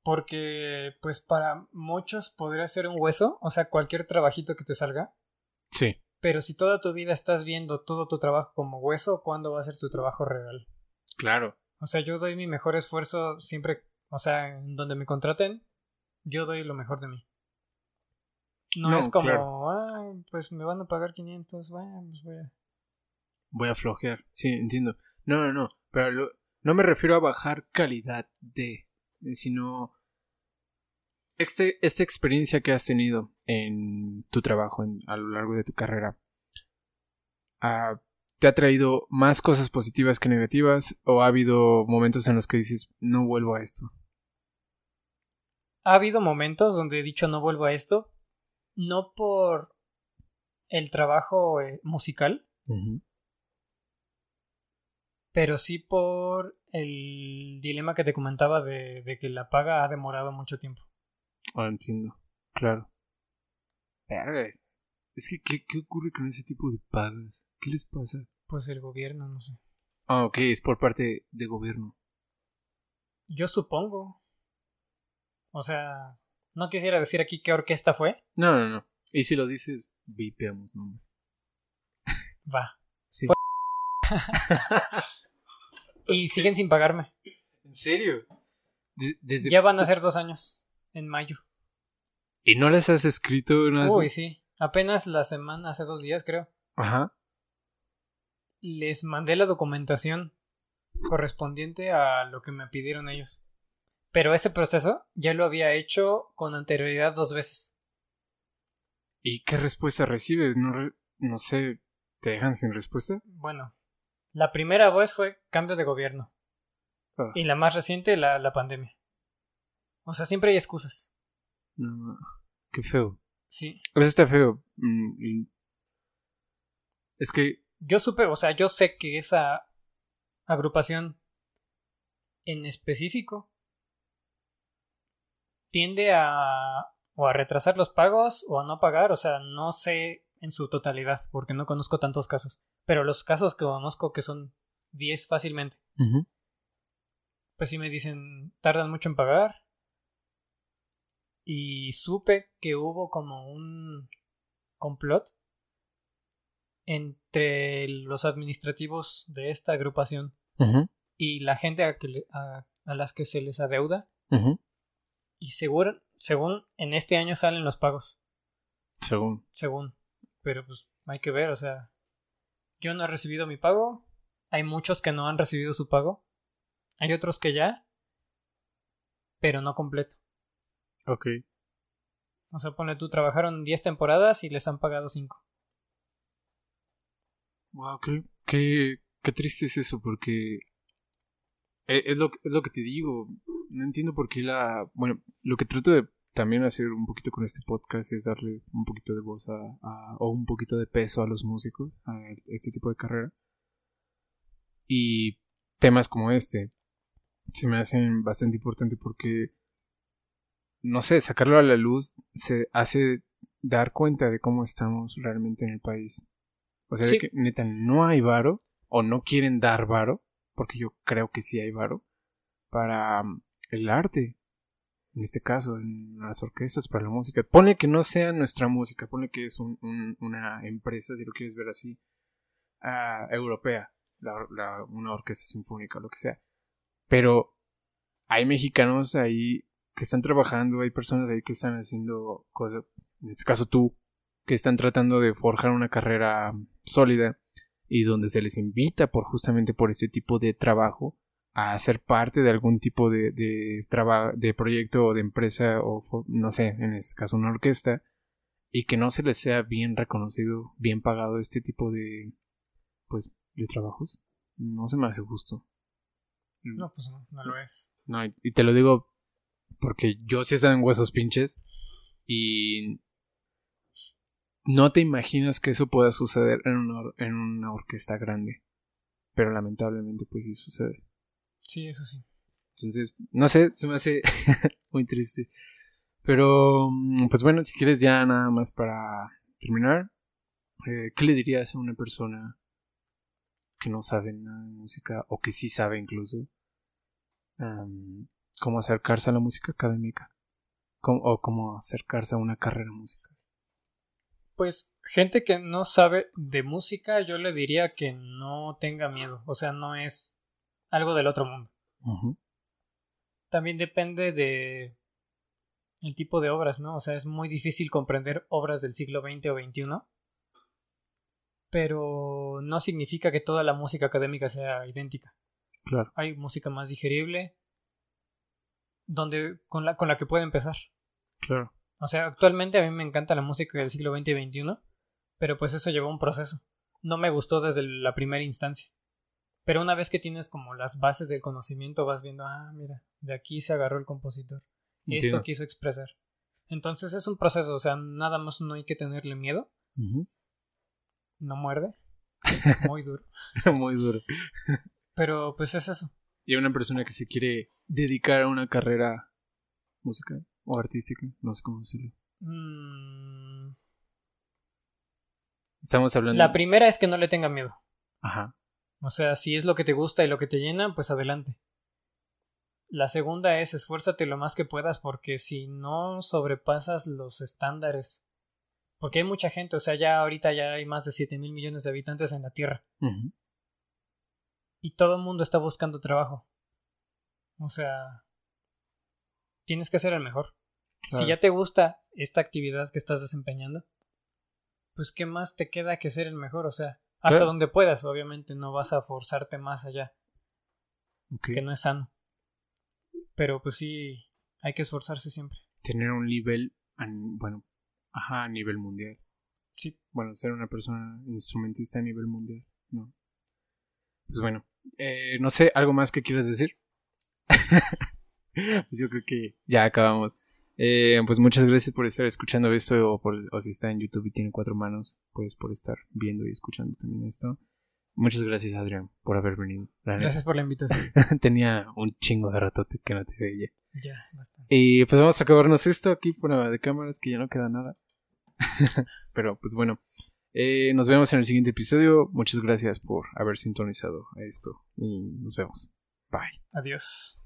Porque, pues, para muchos podría ser un hueso, o sea, cualquier trabajito que te salga. Sí. Pero si toda tu vida estás viendo todo tu trabajo como hueso, ¿cuándo va a ser tu trabajo real? Claro. O sea, yo doy mi mejor esfuerzo siempre, o sea, en donde me contraten, yo doy lo mejor de mí. No, No, es como, claro. Pues me van a pagar 500, bueno, pues voy a... Voy a flojear. Sí, entiendo. No, no, no. Pero lo- no me refiero a bajar calidad de, sino este, esta experiencia que has tenido en tu trabajo en- a lo largo de tu carrera. ah, ¿Te ha traído más cosas positivas que negativas? ¿O ha habido momentos en los que dices, no vuelvo a esto? Ha habido momentos donde he dicho no vuelvo a esto, no por el trabajo eh, musical, pero sí por el dilema que te comentaba de, de que la paga ha demorado mucho tiempo. Ah, entiendo. Claro. Verga. Es que, ¿qué, ¿qué ocurre con ese tipo de pagas? ¿Qué les pasa? Pues el gobierno, no sé. Ah, ok, es por parte de gobierno. Yo supongo. O sea, no quisiera decir aquí qué orquesta fue. No, no, no. Y si lo dices, vipeamos nombre. Va. Sí. Y siguen sin pagarme. ¿En serio? De- desde Ya van a ser dos años. En mayo. ¿Y no les has escrito? Has- Uy, sí. Apenas la semana, hace dos días creo. Ajá. Les mandé la documentación correspondiente a lo que me pidieron ellos. Pero ese proceso ya lo había hecho con anterioridad dos veces. ¿Y qué respuesta recibes? No, re- no sé, ¿te dejan sin respuesta? Bueno, la primera vez fue cambio de gobierno. Ah. Y la más reciente, la, la pandemia. O sea, siempre hay excusas. No, qué feo. Sí. Eso está feo. Mm, es que... Yo supe, o sea, yo sé que esa agrupación en específico tiende a o a retrasar los pagos o a no pagar, o sea, no sé en su totalidad porque no conozco tantos casos, pero los casos que conozco que son 10 fácilmente. Pues sí me dicen, tardan mucho en pagar. Y supe que hubo como un complot entre los administrativos de esta agrupación y la gente a, que a, las que se les adeuda. Y seguro, según en este año salen los pagos. Según. Según. Pero pues hay que ver, o sea, yo no he recibido mi pago. Hay muchos que no han recibido su pago. Hay otros que ya. Pero no completo. Ok. O sea, pone tú, trabajaron 10 temporadas y les han pagado 5. Wow, qué, qué, qué triste es eso, porque eh, es lo, es lo que te digo. No entiendo por qué la... Bueno, lo que trato de también hacer un poquito con este podcast es darle un poquito de voz a, o un poquito de peso a los músicos, a este tipo de carrera. Y temas como este se me hacen bastante importante porque, no sé, sacarlo a la luz se hace dar cuenta de cómo estamos realmente en el país. O sea, de que neta no hay varo o no quieren dar varo, porque yo creo que sí hay varo, para el arte. En este caso, en las orquestas, para la música. Pone que no sea nuestra música, pone que es una empresa, si lo quieres ver así, uh, europea, una orquesta sinfónica, lo que sea. Pero hay mexicanos ahí que están trabajando, hay personas ahí que están haciendo cosas, en este caso tú, que están tratando de forjar una carrera sólida y donde se les invita por justamente por este tipo de trabajo a ser parte de algún tipo de, de, de proyecto o de empresa o no sé, en este caso una orquesta y que no se les sea bien reconocido, bien pagado este tipo de pues de trabajos, no se me hace justo. No, pues no, no lo es. No, y te lo digo porque yo sí he estado en huesos pinches y no te imaginas que eso pueda suceder en una, en una orquesta grande. Pero lamentablemente pues sí sucede. Sí, eso sí. Entonces, no sé, se me hace muy triste. Pero, mm, pues bueno, si quieres ya nada más para terminar, eh, ¿qué le dirías a una persona que no sabe nada de música o que sí sabe incluso cómo acercarse a la música académica o cómo acercarse a una carrera musical? Pues gente que no sabe de música, yo le diría que no tenga miedo. O sea, no es algo del otro mundo. También depende de el tipo de obras, ¿no? O sea, es muy difícil comprender obras del siglo XX o XXI. Pero no significa que toda la música académica sea idéntica. Claro. Hay música más digerible donde con la con la que puede empezar. Claro. O sea, actualmente a mí me encanta la música del siglo XX y XXI, pero pues eso llevó un proceso. No me gustó desde la primera instancia. Pero una vez que tienes como las bases del conocimiento, vas viendo, ah, mira, de aquí se agarró el compositor. Y esto quiso expresar. Entonces es un proceso, o sea, nada más no hay que tenerle miedo. No muerde. Muy duro. Muy duro. Pero pues es eso. Y una persona que se quiere dedicar a una carrera musical o artística, no sé cómo decirlo. Mm. Estamos hablando. La primera es que no le tenga miedo. Ajá. O sea, si es lo que te gusta y lo que te llena, pues adelante. La segunda es esfuérzate lo más que puedas porque si no sobrepasas los estándares, porque hay mucha gente, o sea, ya ahorita ya hay más de 7 mil millones de habitantes en la Tierra. Y todo el mundo está buscando trabajo. O sea, tienes que ser el mejor. Si ya te gusta esta actividad que estás desempeñando, pues qué más te queda que ser el mejor, o sea, hasta donde puedas, obviamente no vas a forzarte más allá. Que no es sano. Pero pues sí, hay que esforzarse siempre. Tener un nivel, bueno, ajá, a nivel mundial. Sí. Bueno, ser una persona instrumentista a nivel mundial, ¿no? Pues bueno, eh, no sé, ¿algo más que quieras decir? pues yo creo que ya acabamos. Eh, pues muchas gracias por estar escuchando esto o, por, o si está en YouTube y tiene cuatro manos, pues por estar viendo y escuchando también esto. Muchas gracias, Adrián, por haber venido. Gracias por la invitación. Tenía un chingo de ratote que no te veía. Ya, bastante. Y pues vamos a acabarnos esto aquí fuera de cámaras, que ya no queda nada. Pero pues bueno, eh, nos vemos en el siguiente episodio. Muchas gracias por haber sintonizado esto y nos vemos. Bye. Adiós.